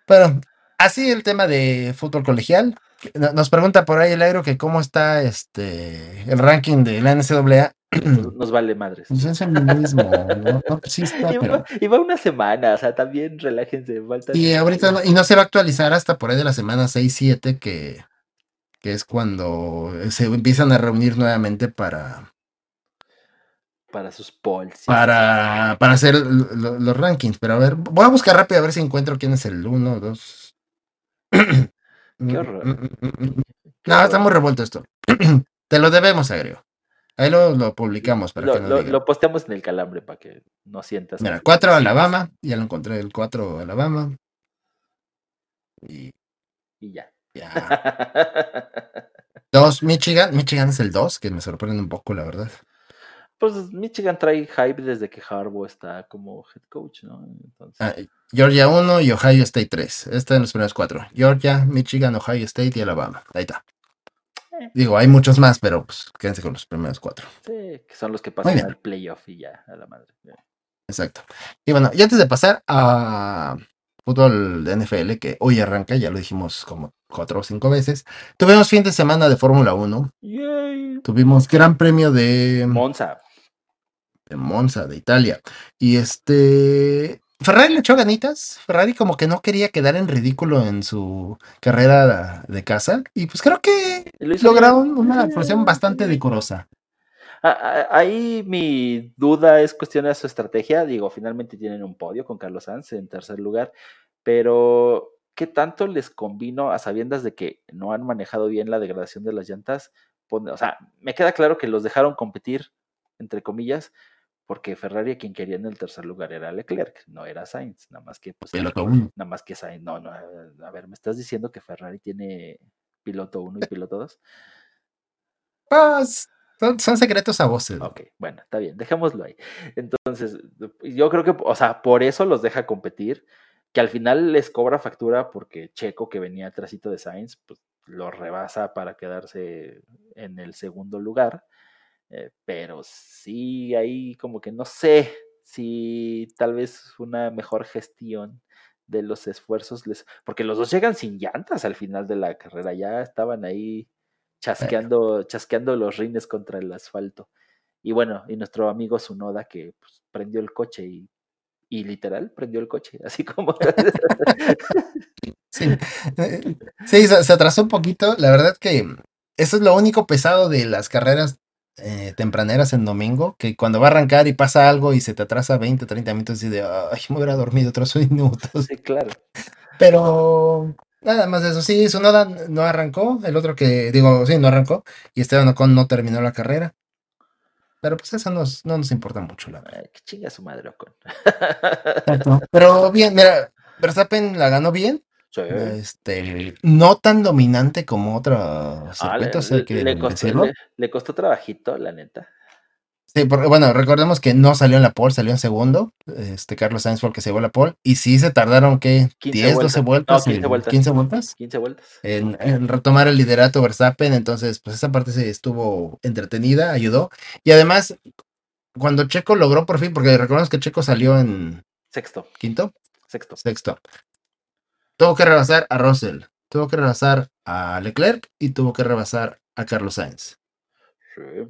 Pero así el tema de fútbol colegial. Nos pregunta por ahí el aire que cómo está este el ranking de la NCAA nos vale madres. Pues es el mismo, ¿no? sí está, y, va, una semana, o sea, también relájense. y ahorita no, y no se va a actualizar hasta por ahí de la semana 6-7, que, que es cuando se empiezan a reunir nuevamente para. Para sus polls. Para, para hacer los rankings. Pero a ver, voy a buscar rápido a ver si encuentro quién es el 1, 2. Qué horror. no, está muy revuelto esto. Te lo debemos, agrego. Ahí lo, publicamos para lo, que lo, lo, posteamos en el calambre para que no sientas. Mira, 4 Alabama, ya lo encontré, el 4 Alabama. Y, y ya. Ya. 2 Michigan, Michigan es el 2, que me sorprende un poco, la verdad. Pues Michigan trae hype desde que Harbaugh está como head coach, ¿no? Entonces... Ah, Georgia 1 y Ohio State 3. Este en los primeros cuatro. Georgia, Michigan, Ohio State y Alabama. Ahí está. Digo, hay muchos más, pero pues quédense con los primeros cuatro. Sí, que son los que pasan al playoff y ya, a la madre. Exacto. Y bueno, y antes de pasar a fútbol de NFL, que hoy arranca, ya lo dijimos como cuatro o cinco veces, tuvimos fin de semana de Fórmula 1. Tuvimos gran premio de Monza. De Monza, de Italia. Y este, Ferrari le echó ganitas. Ferrari como que no quería quedar en ridículo en su carrera de casa. Y pues creo que lograron una actuación bastante decorosa. Ahí mi duda es cuestión de su estrategia. Digo, finalmente tienen un podio con Carlos Sanz en tercer lugar. Pero, ¿qué tanto les convino a sabiendas de que no han manejado bien la degradación de las llantas? O sea, me queda claro que los dejaron competir, entre comillas, porque Ferrari quien quería en el tercer lugar era Leclerc, no era Sainz, nada más que pues, nada más que Sainz, no, no, a ver, me estás diciendo que Ferrari tiene piloto 1 y piloto 2? Pues Son, secretos a voces. Ok, bueno, está bien, dejémoslo ahí. Entonces, yo creo que, o sea, por eso los deja competir, que al final les cobra factura porque Checo, que venía atrásito de Sainz, pues lo rebasa para quedarse en el segundo lugar. Eh, pero sí, ahí como que no sé si tal vez una mejor gestión de los esfuerzos les. Porque los dos llegan sin llantas al final de la carrera, ya estaban ahí chasqueando, chasqueando los rines contra el asfalto. Y bueno, y nuestro amigo Sunoda que pues, prendió el coche y, y, literal prendió el coche, así como... sí, eh, sí se, atrasó un poquito. La verdad que eso es lo único pesado de las carreras eh, tempraneras en domingo, que cuando va a arrancar y pasa algo y se te atrasa 20, 30 minutos y de, ay, me hubiera dormido otros minutos. Sí, claro. Pero Nada más de eso, sí, Sonoda no arrancó, el otro que, digo, sí, no arrancó, y Esteban Ocon no terminó la carrera. Pero pues eso nos, no nos importa mucho, la verdad. que chinga su madre Ocon. Pero bien, mira, Verstappen la ganó bien. Sí. Este, no tan dominante como otros ah, le, costó, le costó trabajito, la neta. Sí, porque bueno, recordemos que no salió en la pole, salió en segundo. Este Carlos Sainz fue el que se llevó la pole. Y sí se tardaron, ¿qué? 10, 12 vueltas. 15 vueltas. 15 vueltas. 15 vueltas. En, retomar el liderato Verstappen. Entonces, pues esa parte se estuvo entretenida, ayudó. Y además, cuando Checo logró por fin, porque recordemos que Checo salió en. Sexto. ¿Quinto? Sexto. Sexto. Tuvo que rebasar a Russell. Tuvo que rebasar a Leclerc y tuvo que rebasar a Carlos Sainz. Sí.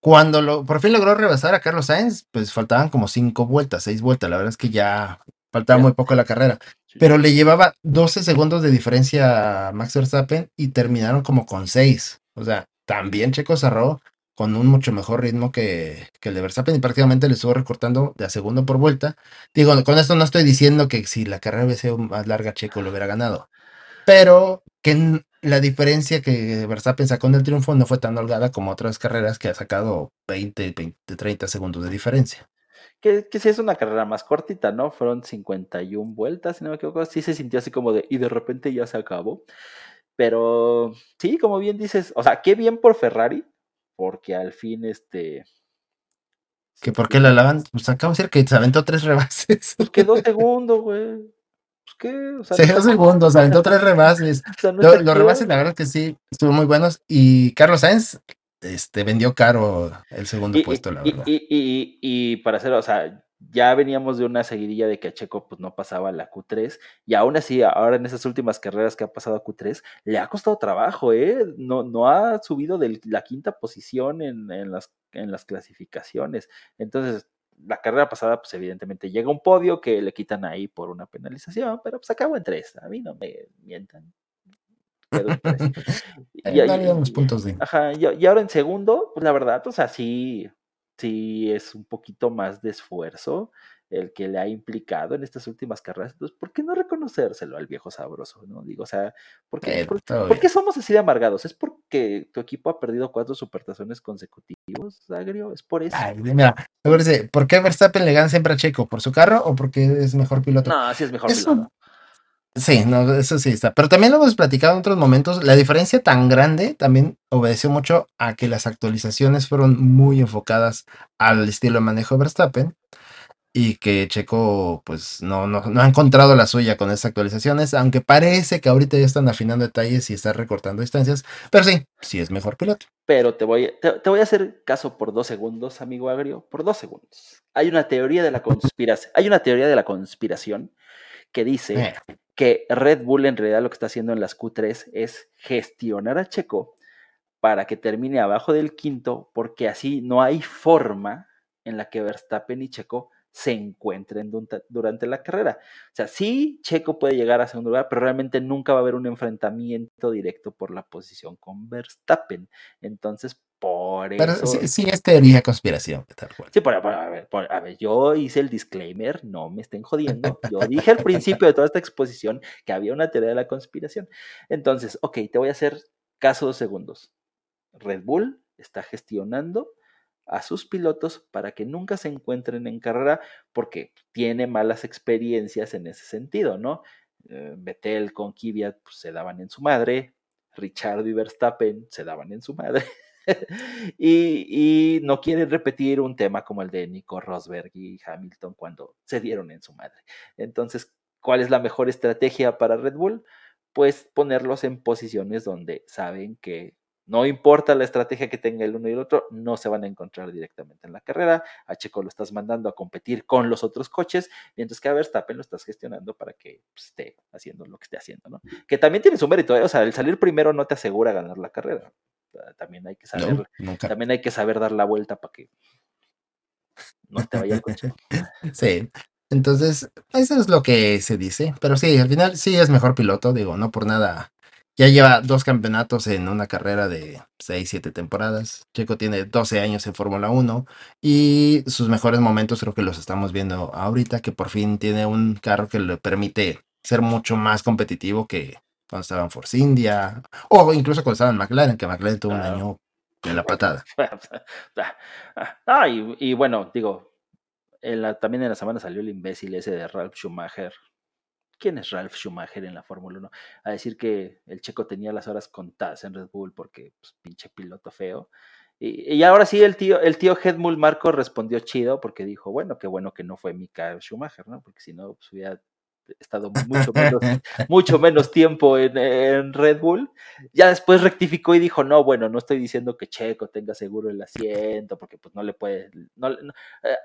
Cuando lo, por fin logró rebasar a Carlos Sainz, pues faltaban como cinco vueltas, seis vueltas. La verdad es que ya faltaba muy poco la carrera. Pero le llevaba 12 segundos de diferencia a Max Verstappen y terminaron como con seis. O sea, también Checo cerró con un mucho mejor ritmo que, que, el de Verstappen y prácticamente le estuvo recortando de a segundo por vuelta. Digo, con esto no estoy diciendo que si la carrera hubiese sido más larga, Checo lo hubiera ganado. Pero que la diferencia que Verstappen sacó en el triunfo no fue tan holgada como otras carreras que ha sacado 20, 20 30 segundos de diferencia. Que, que sí es una carrera más cortita, ¿no? Fueron 51 vueltas, si no me equivoco. Sí se sintió así como de, y de repente ya se acabó. Pero sí, como bien dices, o sea, qué bien por Ferrari, porque al fin este... ¿Que por qué la lavan? Pues acabo de decir que se aventó tres rebases. Pues quedó segundo, güey. ¿qué? O sea, Seis segundos, aventó tres rebases. los rebases, la verdad que sí, estuvo muy buenos. Y Carlos Sainz este, vendió caro el segundo puesto, la verdad. Y, y, y, para hacerlo, o sea, ya veníamos de una seguidilla de que a Checo pues, no pasaba la Q3, y aún así, ahora en esas últimas carreras que ha pasado a Q3, le ha costado trabajo, ¿eh? No, no ha subido de la quinta posición en, en, las, en las clasificaciones. Entonces, la carrera pasada, pues evidentemente llega un podio que le quitan ahí por una penalización, pero pues acabo en tres, a mí no me mientan. y, y, puntos de... Ajá, y, ahora en segundo, pues la verdad, o sea, sí, sí es un poquito más de esfuerzo el que le ha implicado en estas últimas carreras. Entonces, ¿por qué no reconocérselo al viejo sabroso? ¿no? Digo, o sea, ¿por qué, por, qué somos así de amargados? ¿Es porque tu equipo ha perdido cuatro supertazones consecutivos, Agrio? ¿Es por eso? Ay, mira, ¿por qué Verstappen le gana siempre a Checo? ¿Por su carro o porque es mejor piloto? No, sí es mejor piloto. Sí, no, eso sí está. Pero también lo hemos platicado en otros momentos. La diferencia tan grande también obedeció mucho a que las actualizaciones fueron muy enfocadas al estilo de manejo de Verstappen y que Checo pues no, no, no, ha encontrado la suya con esas actualizaciones, aunque parece que ahorita ya están afinando detalles y están recortando distancias, pero sí, sí es mejor piloto. Pero te voy, te, voy a hacer caso por dos segundos, amigo Agrio, por dos segundos. Hay una teoría de la conspiración, hay una teoría de la conspiración que dice eh. Que Red Bull en realidad lo que está haciendo en las Q3 es gestionar a Checo para que termine abajo del quinto, porque así no hay forma en la que Verstappen y Checo se encuentren durante la carrera. O sea, sí, Checo puede llegar a segundo lugar, pero realmente nunca va a haber un enfrentamiento directo por la posición con Verstappen. Entonces, por eso. sí, es teoría conspiración. Sí, por, a, ver, a ver, yo hice el disclaimer, no me estén jodiendo. Yo dije al principio de toda esta exposición que había una teoría de la conspiración. Entonces, ok, te voy a hacer caso dos segundos. Red Bull está gestionando a sus pilotos para que nunca se encuentren en carrera porque tiene malas experiencias en ese sentido, ¿no? Eh, Vettel con Kvyat pues, se daban en su madre, Richard y Verstappen se daban en su madre. y, no quieren repetir un tema como el de Nico Rosberg y Hamilton cuando se dieron en su madre. Entonces, ¿cuál es la mejor estrategia para Red Bull? Pues ponerlos en posiciones donde saben que no importa la estrategia que tenga el uno y el otro, no se van a encontrar directamente en la carrera. A Checo lo estás mandando a competir con los otros coches, mientras que a Verstappen lo estás gestionando para que pues, esté haciendo lo que esté haciendo, ¿no? Que también tiene su mérito, ¿eh? o sea, el salir primero no te asegura ganar la carrera. También hay que saber, también hay que saber dar la vuelta para que no te vaya el coche. sí. Entonces, eso es lo que se dice. Pero sí, al final sí es mejor piloto, digo, no por nada ya lleva dos campeonatos en una carrera de 6, 7 temporadas. Checo tiene 12 años en Fórmula 1 y sus mejores momentos creo que los estamos viendo ahorita, que por fin tiene un carro que le permite ser mucho más competitivo que cuando estaba en Force India o incluso cuando estaba en McLaren, que McLaren tuvo un año en la patada. ah, y, bueno, digo, también en la semana salió el imbécil ese de Ralph Schumacher ¿Quién es Ralph Schumacher en la Fórmula 1? A decir que el checo tenía las horas contadas en Red Bull porque, pues, pinche piloto feo. Y, ahora sí, el tío, el tío Marco respondió chido porque dijo, bueno, qué bueno que no fue Mika Schumacher, ¿no? Porque si no, pues hubiera estado mucho menos, mucho menos tiempo en, Red Bull. Ya después rectificó y dijo, no, bueno, no estoy diciendo que Checo tenga seguro el asiento, porque pues no le puede,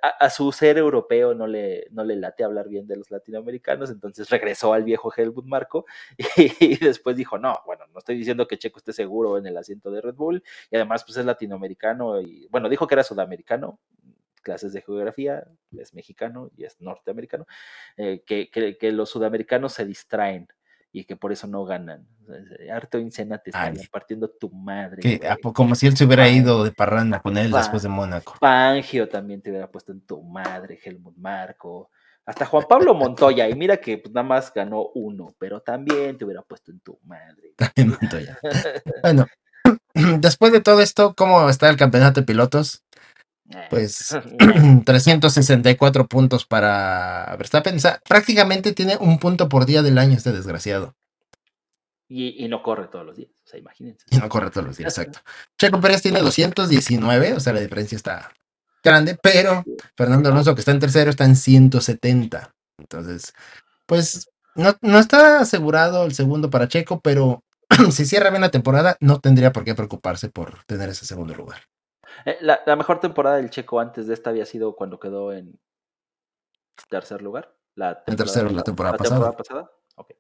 a, su ser europeo no le, no le late hablar bien de los latinoamericanos, entonces regresó al viejo Helmut Marco y, después dijo, no, bueno, no estoy diciendo que Checo esté seguro en el asiento de Red Bull y además pues es latinoamericano y bueno, dijo que era sudamericano, clases de geografía, es mexicano y es norteamericano, eh, que, que, los sudamericanos se distraen y que por eso no ganan. Harto Incena te está partiendo tu madre. Que, como si él se hubiera ido de parranda con él después de Mónaco. Pangio también te hubiera puesto en tu madre, Helmut Marco. Hasta Juan Pablo Montoya, y mira que pues, nada más ganó uno, pero también te hubiera puesto en tu madre. También Montoya. bueno, después de todo esto, ¿cómo está el campeonato de pilotos? Pues 364 puntos para Verstappen. O sea, prácticamente tiene un punto por día del año este desgraciado. Y, no corre todos los días, o sea, imagínense. Y no corre todos los días, exacto. Checo Pérez tiene 219, o sea, la diferencia está grande, pero Fernando Alonso, que está en tercero, está en 170. Entonces, pues no, no está asegurado el segundo para Checo, pero si cierra bien la temporada, no tendría por qué preocuparse por tener ese segundo lugar. Eh, la, mejor temporada del Checo antes de esta había sido cuando quedó en tercer lugar. La en tercero, la, temporada, pasada.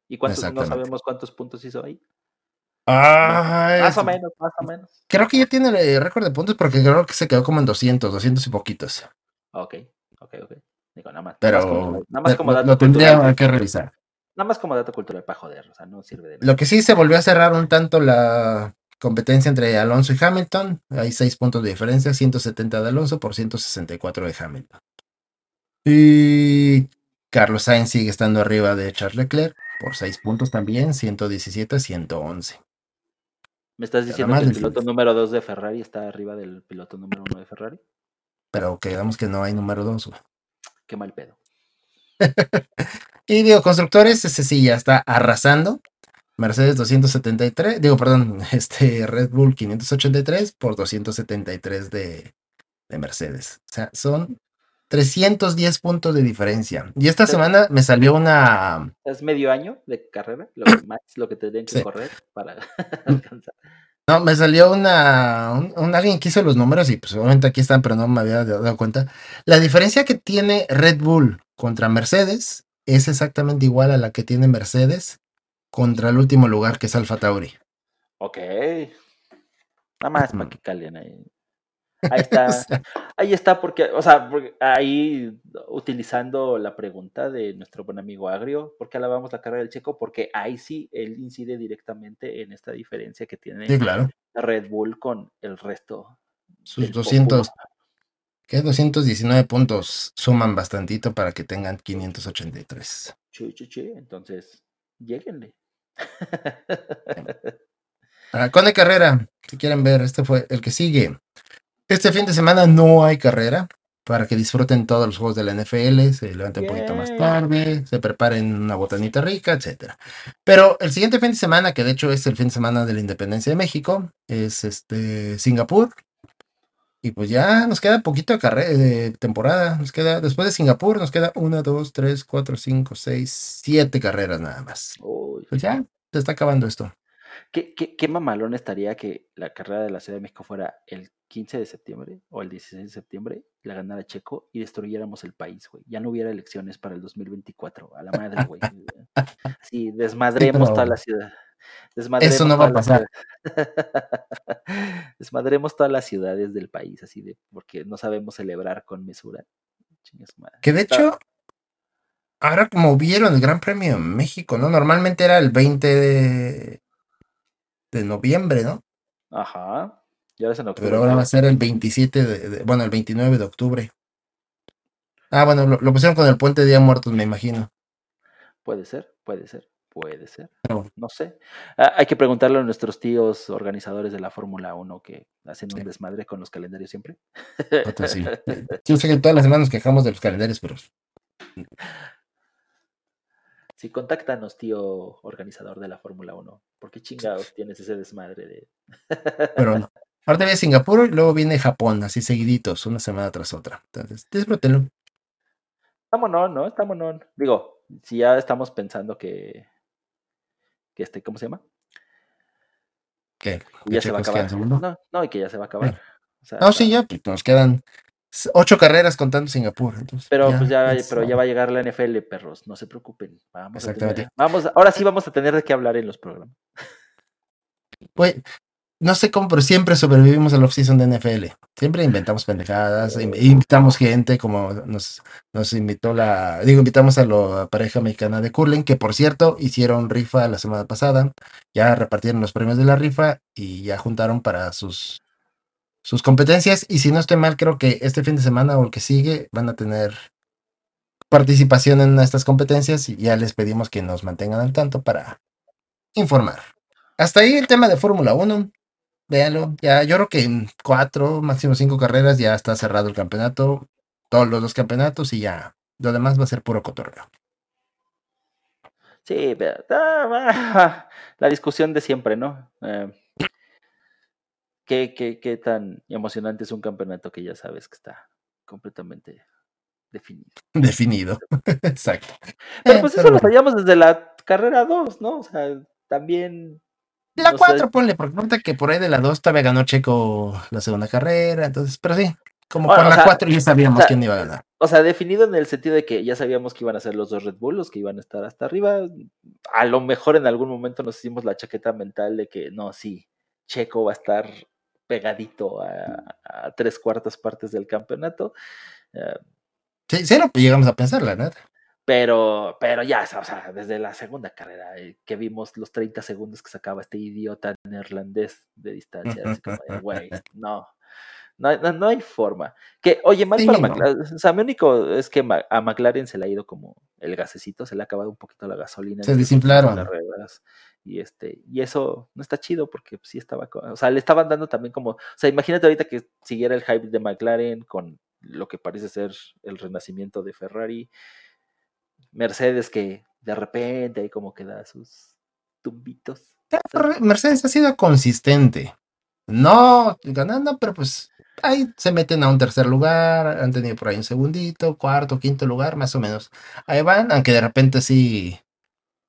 ¿Y cuántos, no sabemos cuántos puntos hizo ahí? más o menos, más o menos. Creo que ya tiene el récord de puntos porque creo que se quedó como en 200, 200 y poquitos. Ok, ok, ok. Digo, nada más. Pero nada más como, dato lo tendría que revisar. Nada más como dato cultural para joder, o sea, no sirve de Lo que sí se volvió a cerrar un tanto la competencia entre Alonso y Hamilton. Hay seis puntos de diferencia, 170 de Alonso por 164 de Hamilton. Y Carlos Sainz sigue estando arriba de Charles Leclerc por seis puntos también, 117 111. ¿Me estás diciendo que el piloto número 2 de Ferrari está arriba del piloto número 1 de Ferrari? Pero quedamos que no hay número 2. Qué mal pedo. y digo, constructores, ese sí ya está arrasando. Mercedes 273, digo, perdón, este Red Bull 583 por 273 de, de Mercedes. O sea, son 310 puntos de diferencia. Y esta semana me salió una... ¿Es medio año de carrera? Lo que, más, lo que tendrían que correr para alcanzar. No, me salió una, un, alguien que hizo los números y pues obviamente aquí están, pero no me había dado cuenta. La diferencia que tiene Red Bull contra Mercedes es exactamente igual a la que tiene Mercedes contra el último lugar que es Alfa Tauri. Ok. Nada más para que calen ahí. Ahí está, ahí está, porque, o sea, ahí utilizando la pregunta de nuestro buen amigo Agrio, ¿por qué alabamos la carrera del Checo? Porque ahí sí él incide directamente en esta diferencia que tiene Red Bull con el resto. Sus 200, ¿qué? 219 puntos suman bastantito para que tengan 583. Chuy, chuy, entonces, lleguenle. Ah, con de carrera, si quieren ver, este fue el que sigue. Este fin de semana no hay carrera. para que disfruten todos los juegos de la NFL, se levanten un poquito más tarde, se preparen una botanita rica, etcétera. Pero el siguiente fin de semana, que de hecho es el fin de semana de la independencia de México, es este Singapur. Y pues ya nos queda poquito de, carrera, de temporada. Nos queda, después de Singapur, nos queda una, dos, tres, cuatro, cinco, seis, siete carreras nada más. Uy, Pues ya, se está acabando esto. ¿Qué, qué, qué mamalón estaría que la carrera de la Ciudad de México fuera el 15 de septiembre o el 16 de septiembre, la ganara Checo y destruyéramos el país, güey. Ya no hubiera elecciones para el 2024. A la madre, güey. Sí, desmadremos pero toda la ciudad. Desmadremos Eso no va a la pasar. Desmadremos todas las ciudades del país, así de, porque no sabemos celebrar con mesura. Que de hecho, ahora como vieron el Gran Premio en México, ¿no? Normalmente era el 20 de, de noviembre, ¿no? Ajá. Y ahora es en octubre. Pero ahora va a ser el 27 de, de- bueno, el 29 de octubre. Ah, bueno, lo, lo pusieron con el puente de Día Muertos, me imagino. Puede ser, puede ser, puede ser. No sé. Ah, hay que preguntarle a nuestros tíos organizadores de la Fórmula 1 que hacen un Sí. desmadre con los calendarios siempre. Otro sí. Yo sé que todas las semanas nos quejamos de los calendarios, pero Sí, contáctanos, tío organizador de la Fórmula 1. ¿Por qué chingados tienes ese desmadre de... pero no. Ahorita viene Singapur y luego viene Japón, así seguiditos, una semana tras otra. Entonces, disfrútenlo. Vámonos, ¿no? Estamos, no. Digo, si ya estamos pensando que... que este, ¿Cómo se llama? ¿Qué? Que ya se va a acabar. segundo? No, no, y que ya se va a acabar. O sea, No, sí, ya, pues nos quedan ocho carreras contando Singapur. Entonces, Pero pues ya, es- pero ya va a llegar la NFL, perros, no se preocupen. Vamos a tener, Exactamente. vamos, ahora sí vamos a tener de qué hablar en los programas. Güey, no sé cómo, pero siempre sobrevivimos al off-season de NFL. Siempre inventamos pendejadas, in- invitamos gente, como nos, nos invitó la. Digo, invitamos a la pareja mexicana de Curling, que por cierto hicieron rifa la semana pasada. Ya repartieron los premios de la rifa y ya juntaron para sus, sus competencias. Y si no estoy mal, creo que este fin de semana o el que sigue van a tener participación en estas competencias y ya les pedimos que nos mantengan al tanto para informar. Hasta ahí el tema de Fórmula 1. Véanlo. Ya, yo creo que en cuatro, máximo cinco carreras ya está cerrado el campeonato. Todos los dos campeonatos y ya. Lo demás va a ser puro cotorreo. Sí, pero, ah, la discusión de siempre, ¿no? Eh, ¿qué, qué, qué tan emocionante es un campeonato que ya sabes que está completamente definido? Definido. Exacto. Pero Eh, pues pero eso lo sabíamos desde la carrera 2, ¿no? O sea, también... La no sé, 4, ponle, porque ahorita que por ahí de la 2 todavía ganó Checo la segunda carrera. Entonces, pero sí, como Bueno, por la sea, 4 ya sabíamos o sea, quién iba a ganar. O sea, definido en el sentido de que ya sabíamos que iban a ser los dos Red Bull, los que iban a estar hasta arriba. A lo mejor en algún momento nos hicimos la chaqueta mental de que no, sí, Checo va a estar pegadito a, a tres cuartas partes del campeonato. eh, Sí, sí, lo llegamos a pensar, la neta. Pero, pero ya, o sea, desde la segunda carrera eh, que vimos los 30 segundos que sacaba este idiota neerlandés de distancia, así como güey, no, no, no, no hay forma. Que, oye, mal Sí, para no. McLaren, o sea, mi único es que a McLaren se le ha ido como el gasecito, se le ha acabado un poquito la gasolina. Se desinflaron. últimas carreras, Y este, y eso no está chido porque pues, sí estaba, o sea, le estaban dando también como, o sea, imagínate ahorita que siguiera el hype de McLaren con lo que parece ser el renacimiento de Ferrari, Mercedes que de repente ahí como que da sus tumbitos. Mercedes ha sido consistente. No ganando, pero pues ahí se meten a un tercer lugar. Han tenido por ahí un segundito, cuarto, quinto lugar, más o menos. Ahí van, aunque de repente sí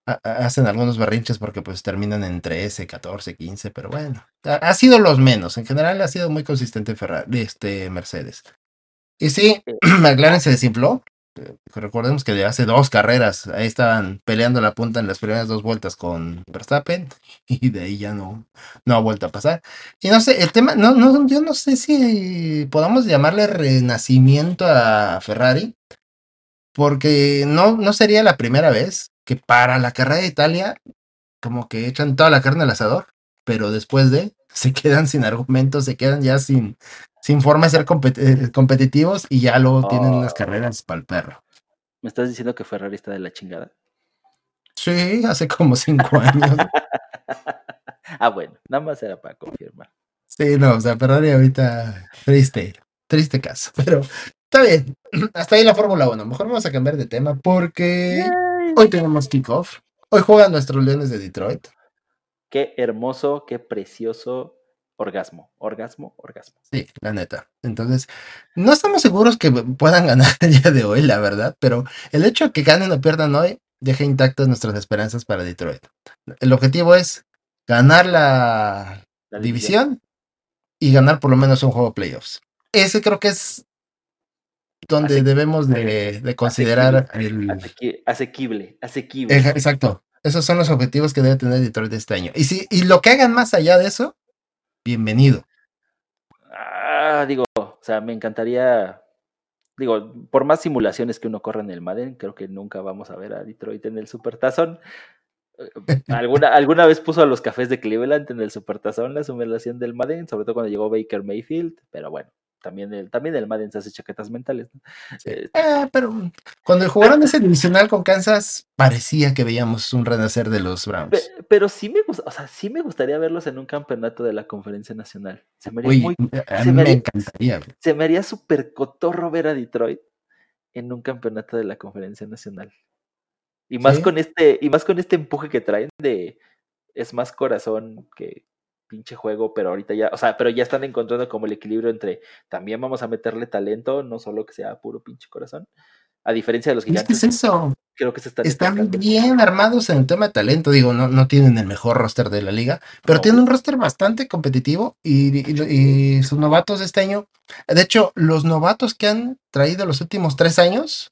ha- ha- hacen algunos berrinches porque pues terminan en 13, 14, 15, pero bueno. Ha, ha sido los menos. En general ha sido muy consistente Ferrari, este Mercedes. Y sí, McLaren se desinfló. Eh, Recordemos que de hace dos carreras ahí estaban peleando la punta en las primeras dos vueltas con Verstappen y de ahí ya no, no ha vuelto a pasar. Y no sé, el tema, no, no, yo no sé si podamos llamarle renacimiento a Ferrari, porque no, no sería la primera vez que para la carrera de Italia como que echan toda la carne al asador, pero después de se quedan sin argumentos, se quedan ya sin, sin forma de ser compet- eh, competitivos y ya luego tienen unas Oh. carreras para el perro. ¿Me estás diciendo que Ferrari está de la chingada? Sí, hace como cinco años. ah, bueno, nada más era para confirmar. Sí, no, o sea, Ferrari ahorita triste, triste caso, pero Está bien. Hasta ahí la Fórmula 1. Mejor vamos a cambiar de tema porque hoy tenemos kickoff. Hoy juegan nuestros Leones de Detroit. Qué hermoso, qué precioso orgasmo, orgasmo, orgasmo. Sí, la neta. Entonces, no estamos seguros que puedan ganar el día de hoy, la verdad, pero el hecho de que ganen o pierdan hoy deja intactas nuestras esperanzas para Detroit. El objetivo es ganar la, La división y ganar por lo menos un juego de playoffs. Ese creo que es donde debemos de, de considerar el... Asequi- asequible, asequible. Exacto. Esos son los objetivos que debe tener Detroit este año. Y si y lo que hagan más allá de eso, bienvenido. Ah, digo, o sea, me encantaría, digo, por más simulaciones que uno corra en el Madden, creo que nunca vamos a ver a Detroit en el Supertazón. ¿Alguna, alguna vez puso a los cafés de Cleveland en el Supertazón la simulación del Madden, sobre todo cuando llegó Baker Mayfield, pero bueno, también el, también el Madden se hace chaquetas mentales. ¿no? Eh, Eh, pero cuando jugaron ese divisional con Kansas, parecía que veíamos un renacer de los Browns. pe- pero sí me gusta, o sea, sí me gustaría verlos en un campeonato de la conferencia nacional. Se me haría Uy, muy a se mí me me haría- encantaría. se me haría súper cotorro ver a Detroit en un campeonato de la conferencia nacional. Y más Sí. con este, y más con este empuje que traen de es más corazón que pinche juego, pero ahorita ya, o sea, pero ya están encontrando como el equilibrio entre también vamos a meterle talento, no solo que sea puro pinche corazón. A diferencia de los Es que es gigantes, eso. creo que se están Están bien armados en el tema de talento. Digo, no, no tienen el mejor roster de la liga, pero No. tienen un roster bastante competitivo y, y- y sus novatos de este año. De hecho, los novatos que han traído los últimos tres años,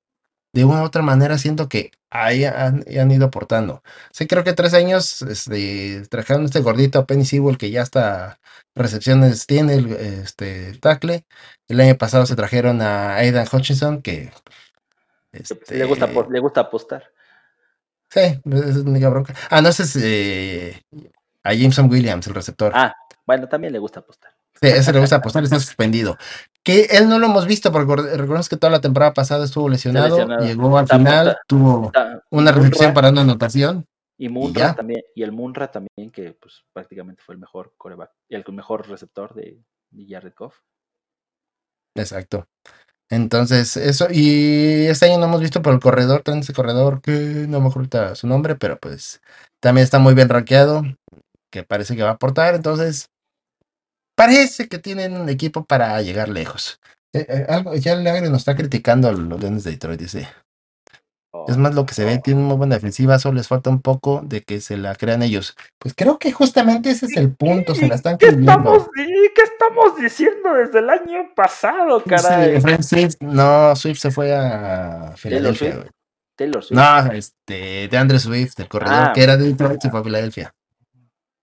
de una u otra manera, siento que ahí han, han ido aportando. Sí, creo que tres años este, trajeron este gordito a Penny Sewell que ya hasta recepciones tiene el este, tackle. El año pasado se trajeron a Aidan Hutchinson que. Le, gusta, este, le gusta apostar. Sí, es única bronca. Ah, no, ese es eh, a Jameson Williams, el receptor. Ah, bueno, también le gusta apostar. Sí, ese le gusta apostar, está suspendido. Que él no lo hemos visto, porque record- recordemos que toda la temporada pasada estuvo lesionado, lesionado. llegó al final, tuvo una recepción para una anotación. Y. Munra también, y el Munra también, que pues prácticamente fue el mejor coreback, y el mejor receptor de, de Jared Goff. Exacto. Entonces, eso, y este año no hemos visto por el corredor, traen ese corredor que no me acuerdo su nombre, pero pues también está muy bien rankeado, que parece que va a aportar, entonces parece que tienen un equipo para llegar lejos. Eh, eh, algo, ya el Agri nos está criticando a los Leones de Detroit, dice. Es más lo que se ve, tienen muy buena defensiva, solo les falta un poco de que se la crean ellos. Pues creo que justamente ese es el punto, se la están ¿Qué creyendo. estamos, ¿Qué estamos diciendo desde el año pasado, Sí, caray? Efraín Swift, no, Swift se fue a Filadelfia. Taylor Swift. No, este, de Andre Swift, el corredor Ah. que era de Detroit, se fue a Filadelfia.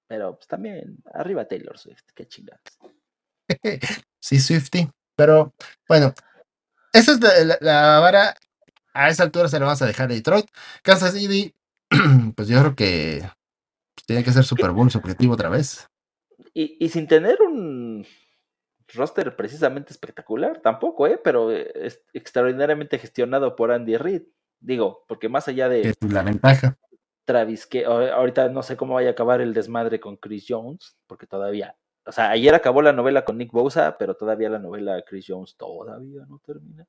Pero pues también, arriba Taylor Swift, qué chingados. Sí, Swifty. Pero bueno, esa es la, la- la vara. A esa altura se la vamos a dejar a Detroit. Kansas City, pues yo creo que pues, tiene que ser Super Bowl su objetivo otra vez. Y, y sin tener un roster precisamente espectacular, tampoco, ¿eh? Pero eh, es extraordinariamente gestionado por Andy Reid. Digo, porque más allá Que de es la ventaja. Travis, que ahorita no sé cómo vaya a acabar el desmadre con Chris Jones, porque todavía, o sea, ayer acabó la novela con Nick Bosa, pero todavía la novela Chris Jones todavía no termina.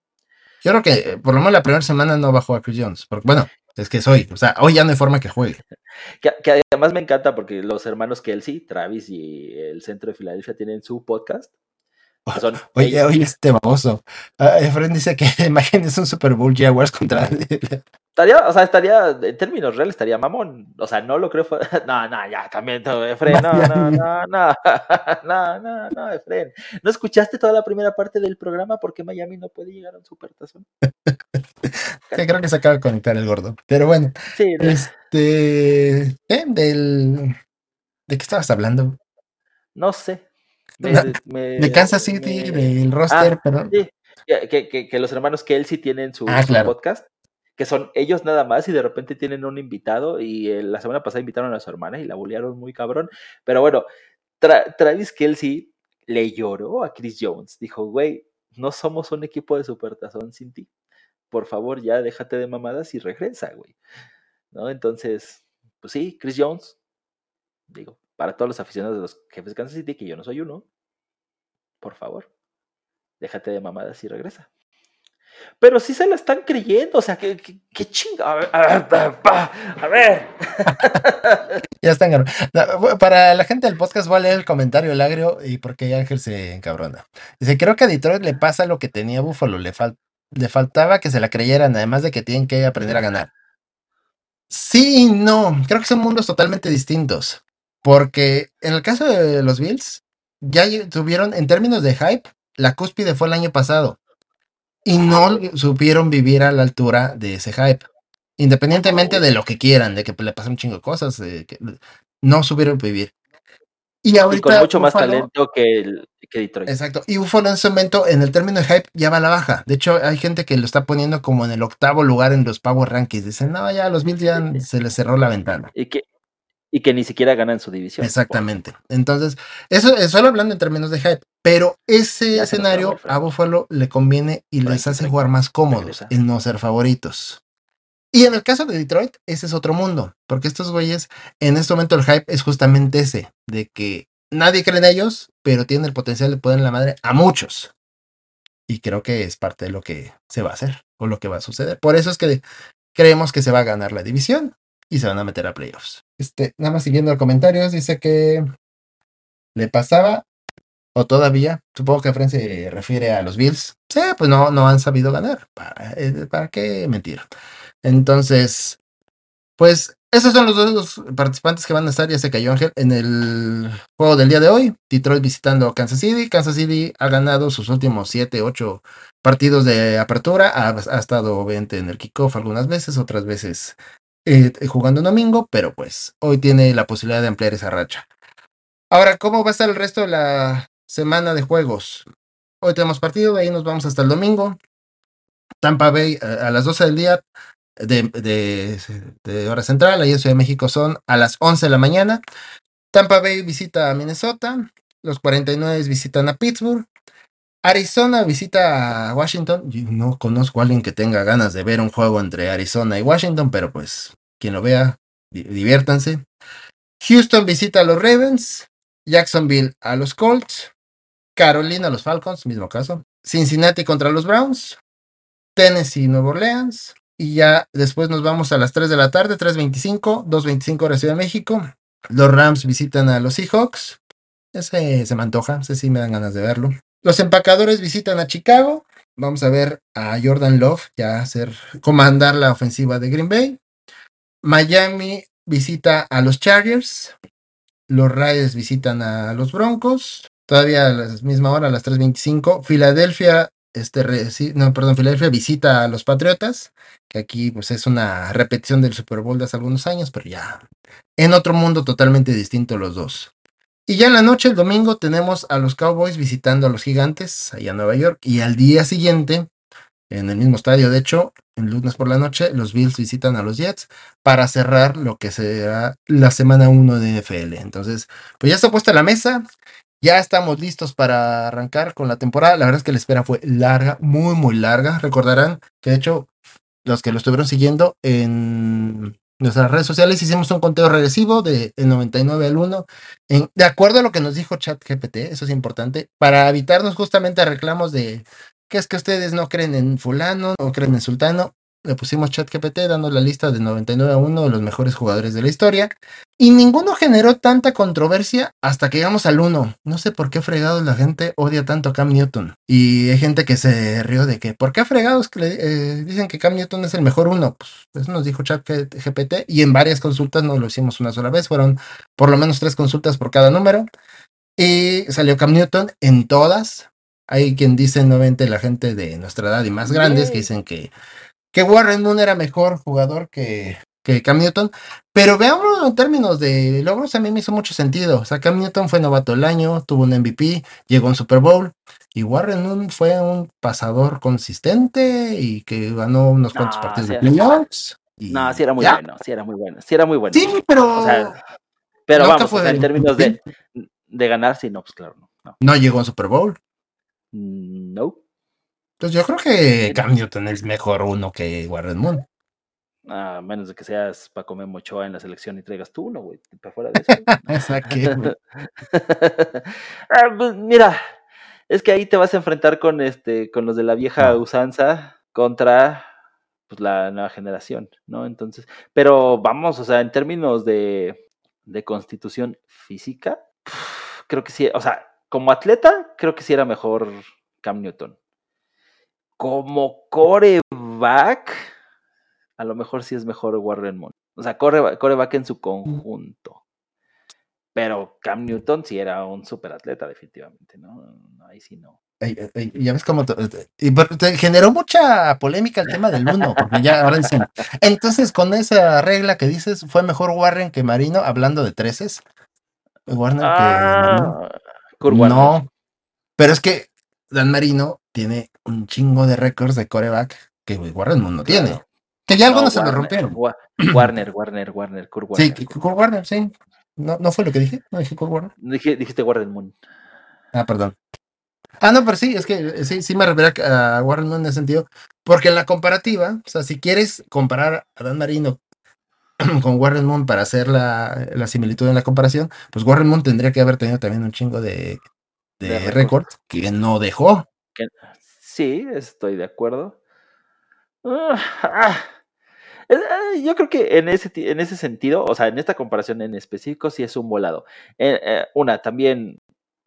Yo creo que eh, por lo menos la primera semana no bajó a Chris Jones. Porque bueno, es que es hoy. O sea, hoy ya no hay forma que juegue. Que, que además me encanta porque los hermanos Kelsey, Travis y el centro de Filadelfia tienen su podcast. son Oye, ellos- oye, este baboso. Efraín dice que es un Super Bowl Jaguars contra. Estaría, o sea, estaría, en términos reales, estaría mamón. O sea, no lo creo. No, no, ya, también, Efren, no, no, no, no, no, no, no, Efren. ¿No escuchaste toda la primera parte del programa porque Miami no puede llegar a un supertazón? Sí, creo que se acaba de conectar el gordo. Pero bueno, Sí, no, este. ¿eh? Del. ¿De qué estabas hablando? no sé. Me- No, me- De Kansas City, me- del roster, Ah, pero. Sí, que, que- que- que los hermanos Kelsey tienen su, Ah, su claro. podcast, que son ellos nada más y de repente tienen un invitado y eh, la semana pasada invitaron a su hermana y la bullearon muy cabrón. Pero bueno, Tra- Travis Kelsey le lloró a Chris Jones. Dijo, güey, no somos un equipo de supertazón sin ti. Por favor, ya déjate de mamadas y regresa, güey. ¿No? Entonces, pues sí, Chris Jones, digo, para todos los aficionados de los jefes de Kansas City, que yo no soy uno, por favor, déjate de mamadas y regresa. Pero sí se la están creyendo, o sea, qué, qué, chinga. A ver. ya están. Para la gente del podcast, voy a leer el comentario el agrio y porque Ángel se encabrona. Dice: Creo que a Detroit le pasa lo que tenía Buffalo, le, le faltaba que se la creyeran, además de que tienen que aprender a ganar. Sí, no, creo que son mundos totalmente distintos. Porque en el caso de los Bills, ya tuvieron, en términos de hype, la cúspide fue el año pasado. Y no supieron vivir a la altura de ese hype. Independientemente de lo que quieran, de que le pasen un chingo de cosas, no supieron vivir. Y, ahorita, con mucho más talento que, el, que Detroit. Exacto. Y Buffalo en ese momento, en el término de hype, ya va a la baja. De hecho, hay gente que lo está poniendo como en el octavo lugar en los Power Rankings. Dicen, no, ya los Bills ya se les cerró la ventana. Y que, y que ni siquiera ganan su división. Exactamente. Entonces, eso es solo hablando en términos de hype, pero ese escenario a Buffalo le conviene y les hace jugar más cómodos en no ser favoritos. Y en el caso de Detroit, ese es otro mundo, porque estos güeyes, en este momento el hype es justamente ese, de que nadie cree en ellos, pero tienen el potencial de poner la madre a muchos. Y creo que es parte de lo que se va a hacer o lo que va a suceder. Por eso es que creemos que se va a ganar la división y se van a meter a playoffs. Este, nada más siguiendo los comentarios, dice que le pasaba o todavía, supongo que Fren se refiere a los Bills. Sí, pues no, no han sabido ganar. ¿Para, eh, ¿para qué mentir? Entonces, pues esos son los dos participantes que van a estar, ya se cayó Ángel, en el juego del día de hoy. Detroit visitando Kansas City. Kansas City ha ganado sus últimos 7, 8 partidos de apertura. Ha, ha estado obviamente en el kickoff algunas veces, otras veces eh, jugando domingo, pero pues hoy tiene la posibilidad de ampliar esa racha. Ahora, ¿cómo va a estar el resto de la semana de juegos? Hoy tenemos partido, de ahí nos vamos hasta el domingo. Tampa Bay a las 12 del día de, hora central, ahí en Ciudad de México son a las 11 de la mañana. Tampa Bay visita a Minnesota, los 49 visitan a Pittsburgh, Arizona visita a Washington. No conozco a alguien que tenga ganas de ver un juego entre Arizona y Washington, pero pues quien lo vea, diviértanse. Houston visita a los Ravens, Jacksonville a los Colts, Carolina a los Falcons, mismo caso, Cincinnati contra los Browns, Tennessee Nueva Orleans, y ya después nos vamos a las 3 de la tarde, 3.25, 2.25 hora Ciudad de México. Los Rams visitan a los Seahawks. Ese se me antoja, ese sí me dan ganas de verlo. Los empacadores visitan a Chicago. Vamos a ver a Jordan Love ya hacer comandar la ofensiva de Green Bay. Miami visita a los Chargers. Los Raiders visitan a los Broncos. Todavía a la misma hora, a las 3.25. Filadelfia este, no, perdón, Filadelfia visita a los Patriotas, que aquí pues es una repetición del Super Bowl de hace algunos años, pero ya en otro mundo totalmente distinto los dos. Y ya en la noche, el domingo, tenemos a los Cowboys visitando a los Gigantes, allá en Nueva York, y al día siguiente, en el mismo estadio, de hecho, el lunes por la noche, los Bills visitan a los Jets para cerrar lo que será la semana 1 de NFL. Entonces, pues ya está puesta la mesa, ya estamos listos para arrancar con la temporada. La verdad es que la espera fue larga, muy, muy larga. Recordarán que de hecho los que lo estuvieron siguiendo en nuestras redes sociales hicimos un conteo regresivo de 99 al 1. de acuerdo a lo que nos dijo ChatGPT, eso es importante, para evitarnos justamente reclamos de que es que ustedes no creen en fulano, no creen en sultano le pusimos ChatGPT dando la lista de 99 a 1 de los mejores jugadores de la historia. Y ninguno generó tanta controversia hasta que llegamos al 1. No sé por qué fregados la gente odia tanto a Cam Newton. Y hay gente que se rió de que, ¿por qué fregados que eh, dicen que Cam Newton es el mejor uno? Pues eso nos dijo ChatGPT y en varias consultas no lo hicimos una sola vez. Fueron por lo menos tres consultas por cada número. Y salió Cam Newton en todas. Hay quien dice nuevamente la gente de nuestra edad y más grandes que dicen que que Warren Moon era mejor jugador que, que Cam Newton. Pero veámoslo en términos de logros, a mí me hizo mucho sentido. O sea, Cam Newton fue novato del año, tuvo un MVP, llegó a un Super Bowl. Y Warren Moon fue un pasador consistente y que ganó unos cuantos partidos de playoffs. No, sí era muy bueno, sí era muy bueno, sí era muy bueno. Sí, pero. pero vamos, en términos de, de ganar, sí, no, pues claro, no. No, llegó a un Super Bowl. Mm, no. Pues yo creo que Cam Newton es mejor uno que Warren Moon. A menos de que seas para comer Mochoa en la selección y traigas tú uno, güey, para fuera de eso. Ah, pues, mira, es que ahí te vas a enfrentar con este, con los de la vieja usanza, contra pues, la nueva generación, ¿no? Entonces, pero vamos, o sea, en términos de, de constitución física, creo que sí, o sea, como atleta, creo que sí era mejor Cam Newton. Como coreback, a lo mejor sí es mejor Warren Moon. O sea, coreback en su conjunto. Pero Cam Newton sí era un super atleta, definitivamente, ¿no? Ahí sí no. ya ves cómo y te generó mucha polémica el tema del uno, porque ya ahora dicen, entonces con esa regla que dices, fue mejor Warren que Marino, hablando de treces. Warren que ah, Marino. No, pero es que Dan Marino tiene un chingo de récords de coreback que Warren no tiene. Que ya algunos se lo rompieron. Warner, Warner, Warner, Kurt Warner. Sí, Kurt Warner, sí. ¿No, ¿No fue lo que dije? ¿No dije Kurt Warner? Dije, dijiste Warren Moon. Ah, perdón. Ah, no, pero sí, es que eh, sí, sí me refiero a Warren Moon en ese sentido. Porque en la comparativa, o sea, si quieres comparar a Dan Marino con Warren Moon para hacer la, la, similitud en la comparación, pues Warren Moon tendría que haber tenido también un chingo de, de, récord que no dejó. Sí, estoy de acuerdo. Ah, ah. Eh, yo creo que en ese, en ese sentido, o sea, en esta comparación en específico, sí es un volado. Eh, eh, una, también,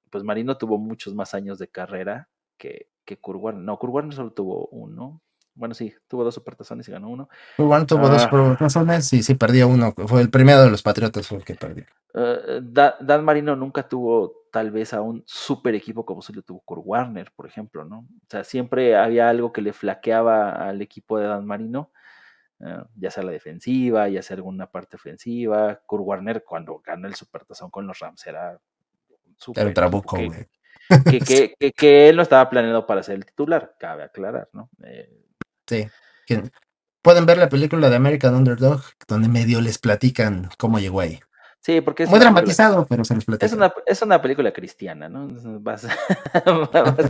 pues Marino tuvo muchos más años de carrera que, que Kurt No, Kurt solo tuvo uno. Bueno, sí, tuvo dos supertazones y ganó uno. Kurt tuvo dos ah. supertazones y sí perdió uno. Fue el primero de los Patriotas fue el que perdió. Dan Marino nunca tuvo tal vez a un super equipo como se lo tuvo Kurt Warner, por ejemplo, ¿no? O sea, siempre había algo que le flaqueaba al equipo de Dan Marino eh, ya sea la defensiva, ya sea alguna parte ofensiva. Kurt Warner cuando gana el supertazón con los Rams era super era trabuco, que, que, que, que, él no estaba planeado para ser el titular, cabe aclarar, ¿no? Eh, sí. Pueden ver la película de American Underdog, donde medio les platican cómo llegó ahí. Sí, porque es muy dramatizado, pero se les platica. Es una, es una película cristiana, ¿no? Más,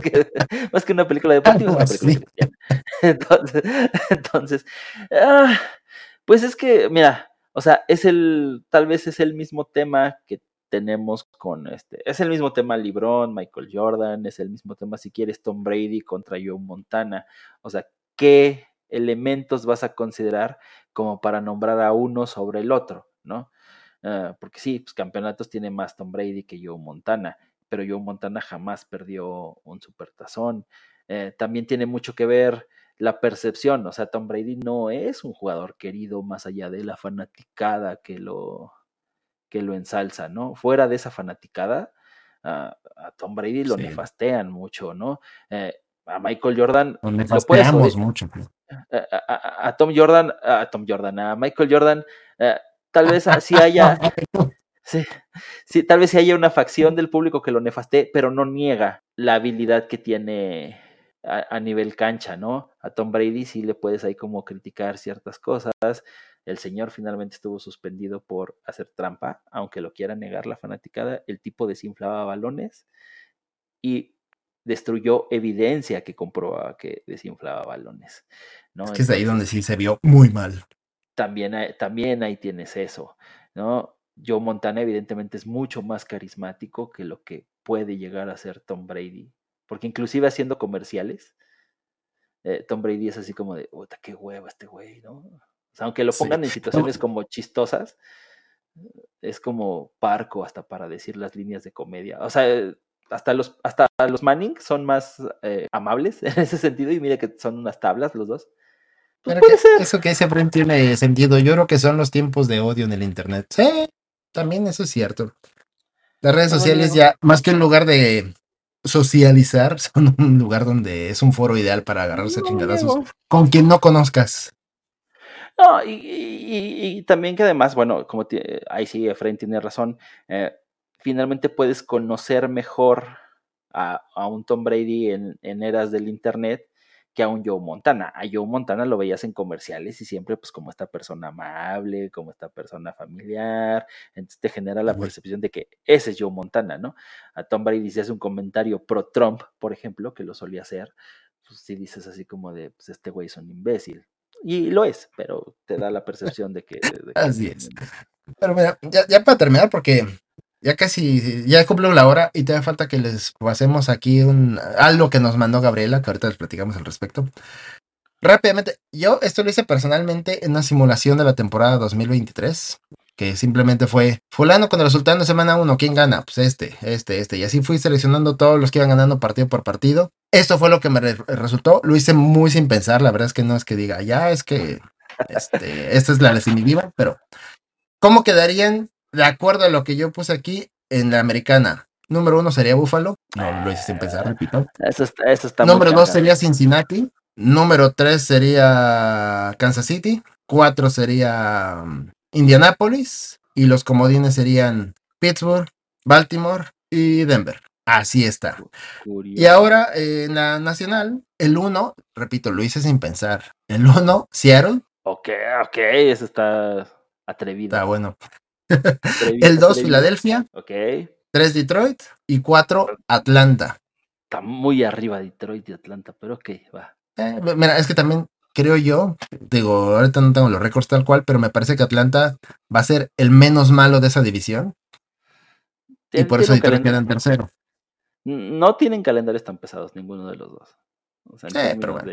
que, más, que, una película deportiva, es una película cristiana. Entonces, entonces ah, pues es que, mira, o sea, es el, tal vez es el mismo tema que tenemos con este, es el mismo tema LeBron, Michael Jordan, es el mismo tema si quieres Tom Brady contra Joe Montana, o sea, ¿qué elementos vas a considerar como para nombrar a uno sobre el otro, ¿no? Ah, porque sí, pues campeonatos tiene más Tom Brady que Joe Montana, pero Joe Montana jamás perdió un supertazón. Eh, también tiene mucho que ver la percepción, o sea, Tom Brady no es un jugador querido más allá de la fanaticada que lo, que lo ensalza, ¿no? Fuera de esa fanaticada, a Tom Brady lo nefastean mucho, ¿no? Eh, a Michael Jordan lo nefasteamos mucho. A, Tom Jordan, a Tom Jordan, a Michael Jordan, eh, tal vez así haya, sí, sí, tal vez sí haya una facción del público que lo nefaste, pero no niega la habilidad que tiene a, nivel cancha, ¿no? A Tom Brady sí le puedes ahí como criticar ciertas cosas. El señor finalmente estuvo suspendido por hacer trampa, aunque lo quiera negar la fanaticada. El tipo desinflaba balones y destruyó evidencia que comprobaba que desinflaba balones. ¿no? Es que es ahí donde sí se vio muy mal también, también ahí tienes eso, ¿no? Joe Montana evidentemente es mucho más carismático que lo que puede llegar a ser Tom Brady, porque inclusive haciendo comerciales, eh, Tom Brady es así como de, puta, qué hueva este güey, ¿no? O sea, aunque lo pongan en situaciones como chistosas, es como parco hasta para decir las líneas de comedia. O sea, hasta los, hasta los Manning son más eh, amables en ese sentido y mira que son unas tablas los dos. Pues eso que siempre tiene sentido. Yo creo que son los tiempos de odio en el internet. Sí, también eso es cierto. Las redes sociales ya, más que un lugar de socializar, son un lugar donde es un foro ideal para agarrarse chingadazos con quien no conozcas. No, y, también que además, bueno, como ahí sí, Efraín tiene razón, eh, finalmente puedes conocer mejor a, un Tom Brady en, en eras del Internet que a un Joe Montana. A Joe Montana lo veías en comerciales y siempre pues como esta persona amable, como esta persona familiar, entonces te genera la percepción de que ese es Joe Montana, ¿no? A Tom Brady si hace un comentario pro Trump, por ejemplo, que lo solía hacer, pues si dices así como de, pues este güey es un imbécil. Y lo es, pero te da la percepción de que... así es. Pero mira, ya, ya para terminar, porque ya casi, ya cumplo la hora y te da falta que les pasemos aquí un, algo que nos mandó Gabriela, que ahorita les platicamos al respecto. rápidamente, yo esto lo hice personalmente en una simulación de la temporada 2023, que simplemente fue fulano con el resultado de semana 1, ¿quién gana? Pues este, este, este. Y así fui seleccionando todos los que iban ganando partido por partido. Esto fue lo que me resultó. Lo hice muy sin pensar. La verdad es que no es que diga, ya es que este, esta es la definitiva, pero ¿cómo quedarían de acuerdo a lo que yo puse aquí en la americana? Número uno sería Buffalo. No lo hice sin pensar, repito. Eso está, eso está Número dos sería Cincinnati. Número tres sería Kansas City. Cuatro sería um, Indianapolis. Y los comodines serían Pittsburgh, Baltimore y Denver. Así está. Y ahora en la nacional, el 1, repito, lo hice sin pensar. El 1, Seattle. Ok, ok, eso está atrevido. Está bueno. El 2, Filadelfia. Ok. 3, Detroit. Y 4, Atlanta. Está muy arriba Detroit y Atlanta, pero ok, va. Eh, mira, es que también creo yo, digo, ahorita no tengo los récords tal cual, pero me parece que Atlanta va a ser el menos malo de esa división. Y por eso Detroit queda en tercero. No tienen calendarios tan pesados ninguno de los dos. O sea, eh, pero bueno.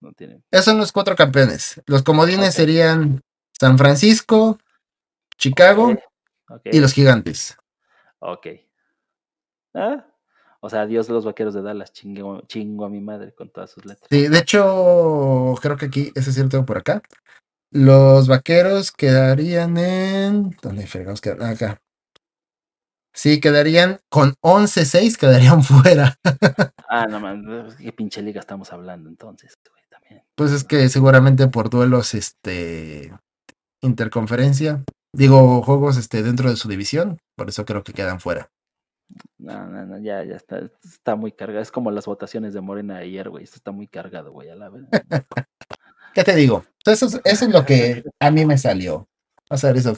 no tienen. Esos son los cuatro campeones. Los comodines serían San Francisco, Chicago y los gigantes. Ok. Ah, o sea, Dios de los vaqueros de Dallas, chingo, chingo a mi madre con todas sus letras. Sí, de hecho, creo que aquí, ese es cierto por acá. Los vaqueros quedarían en. ¿Dónde fregamos quedan? Acá. Sí, quedarían con 11-6, quedarían fuera. ah, no man, qué pinche liga estamos hablando entonces, también. Pues es que seguramente por duelos, este. Interconferencia. Digo, juegos este, dentro de su división. Por eso creo que quedan fuera. No, no, no, ya, ya está, está muy cargado. Es como las votaciones de Morena ayer, güey. Esto está muy cargado, güey, a la vez. ¿Qué te digo? Eso es, eso es lo que a mí me salió. Vamos a ver eso.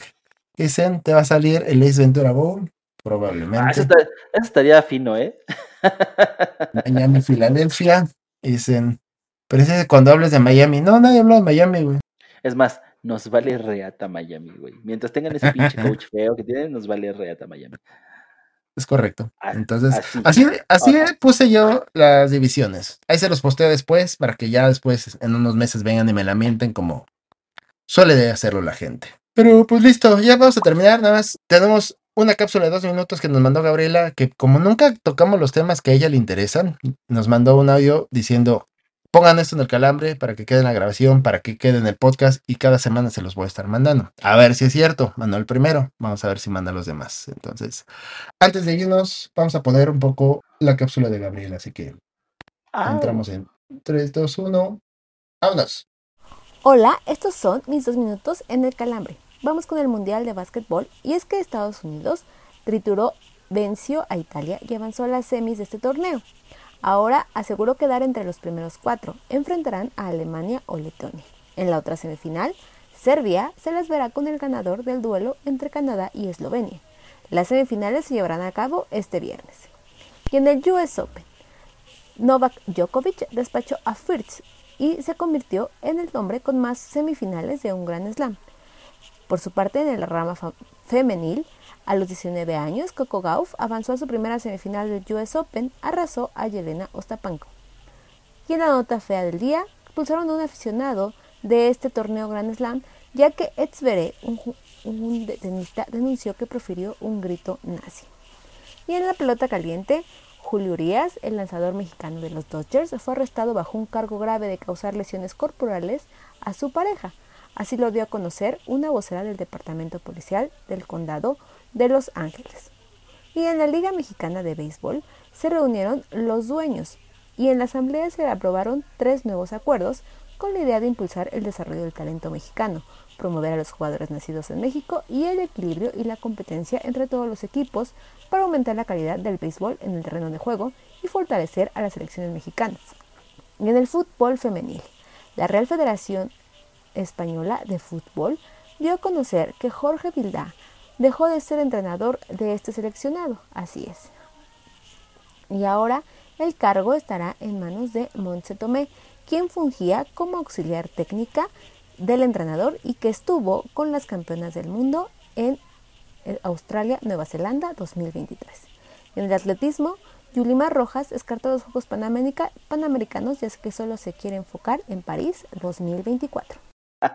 Dicen, te va a salir el Ace Ventura Bowl, probablemente. Ah, eso, estaría fino, ¿eh? Miami, Filadelfia. Dicen, pero ese cuando hables de Miami. No, nadie habló de Miami, güey. Es más, nos vale reata Miami, güey. Mientras tengan ese pinche coach feo que tienen, nos vale reata Miami. Es correcto. Entonces, así, así, puse yo las divisiones. Ahí se los posteo después para que ya después en unos meses vengan y me lamenten como suele de hacerlo la gente. Pero pues listo, ya vamos a terminar. Nada más tenemos una cápsula de dos minutos que nos mandó Gabriela, que como nunca tocamos los temas que a ella le interesan, nos mandó un audio diciendo, Pongan esto en el calambre para que quede en la grabación, para que quede en el podcast y cada semana se los voy a estar mandando. A ver si es cierto. Mandó el primero. Vamos a ver si manda los demás. Entonces, antes de irnos, vamos a poner un poco la cápsula de Gabriel. Así que ah. entramos en 3, 2, 1. ¡Vámonos! Hola, estos son mis dos minutos en el calambre. Vamos con el Mundial de Básquetbol y es que Estados Unidos trituró, venció a Italia y avanzó a las semis de este torneo. Ahora aseguró quedar entre los primeros cuatro. Enfrentarán a Alemania o Letonia. En la otra semifinal, Serbia se las verá con el ganador del duelo entre Canadá y Eslovenia. Las semifinales se llevarán a cabo este viernes. Y en el US Open, Novak Djokovic despachó a Fritz y se convirtió en el hombre con más semifinales de un Grand Slam. Por su parte, en la rama femenil, a los 19 años, Coco Gauff avanzó a su primera semifinal del US Open, arrasó a Yelena Ostapenko. Y en la nota fea del día, expulsaron a un aficionado de este torneo Grand Slam, ya que Etzvere, un, un tenista, denunció que profirió un grito nazi. Y en la pelota caliente, Julio Urias, el lanzador mexicano de los Dodgers, fue arrestado bajo un cargo grave de causar lesiones corporales a su pareja. Así lo dio a conocer una vocera del Departamento Policial del Condado, de Los Ángeles. Y en la Liga Mexicana de Béisbol se reunieron los dueños y en la asamblea se aprobaron tres nuevos acuerdos con la idea de impulsar el desarrollo del talento mexicano, promover a los jugadores nacidos en México y el equilibrio y la competencia entre todos los equipos para aumentar la calidad del béisbol en el terreno de juego y fortalecer a las selecciones mexicanas. Y en el fútbol femenil, la Real Federación Española de Fútbol dio a conocer que Jorge Vildá dejó de ser entrenador de este seleccionado, así es. Y ahora el cargo estará en manos de Montse Tomé, quien fungía como auxiliar técnica del entrenador y que estuvo con las campeonas del mundo en Australia, Nueva Zelanda 2023. En el atletismo, Yulimar Rojas descarta los Juegos Panamericanos ya que solo se quiere enfocar en París 2024.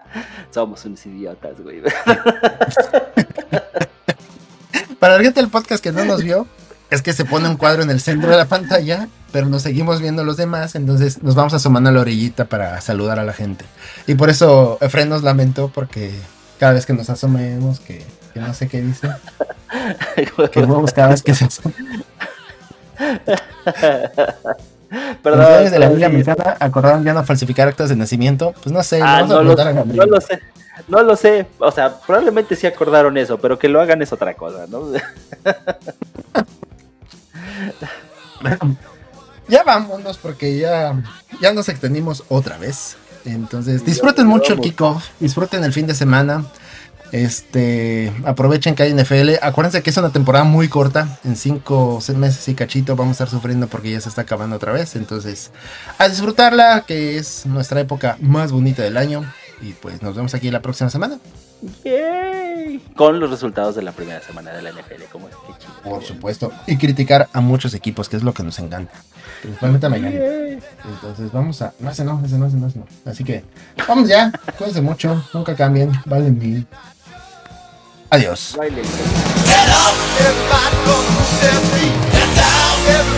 Somos unos idiotas, güey. Para la gente del podcast que no nos vio, es que se pone un cuadro en el centro de la pantalla, pero nos seguimos viendo los demás, entonces nos vamos asomando a la orillita para saludar a la gente. Y por eso Efren nos lamentó porque cada vez que nos asomemos, que, no sé qué dice, que huevos cada vez que se asoma. Perdón. de la Biblia mexicana acordaron ya no falsificar actas de nacimiento. Pues no sé, ah, no, lo, no lo sé. No lo sé. O sea, probablemente sí acordaron eso, pero que lo hagan es otra cosa, ¿no? ya vámonos porque ya, ya nos extendimos otra vez. Entonces, disfruten mucho el kickoff, disfruten el fin de semana. Este, aprovechen que hay NFL. Acuérdense que es una temporada muy corta. En cinco meses y cachito vamos a estar sufriendo porque ya se está acabando otra vez. Entonces, a disfrutarla, que es nuestra época más bonita del año. Y pues nos vemos aquí la próxima semana. Con los resultados de la primera semana de la NFL, como es que chido. Por supuesto. Y criticar a muchos equipos, que es lo que nos encanta. Principalmente a Miami. Entonces vamos a. No, ese no, ese no, ese no, ese no. Así que vamos ya. Cuídense mucho. Nunca cambien. Valen mil. Adiós. Get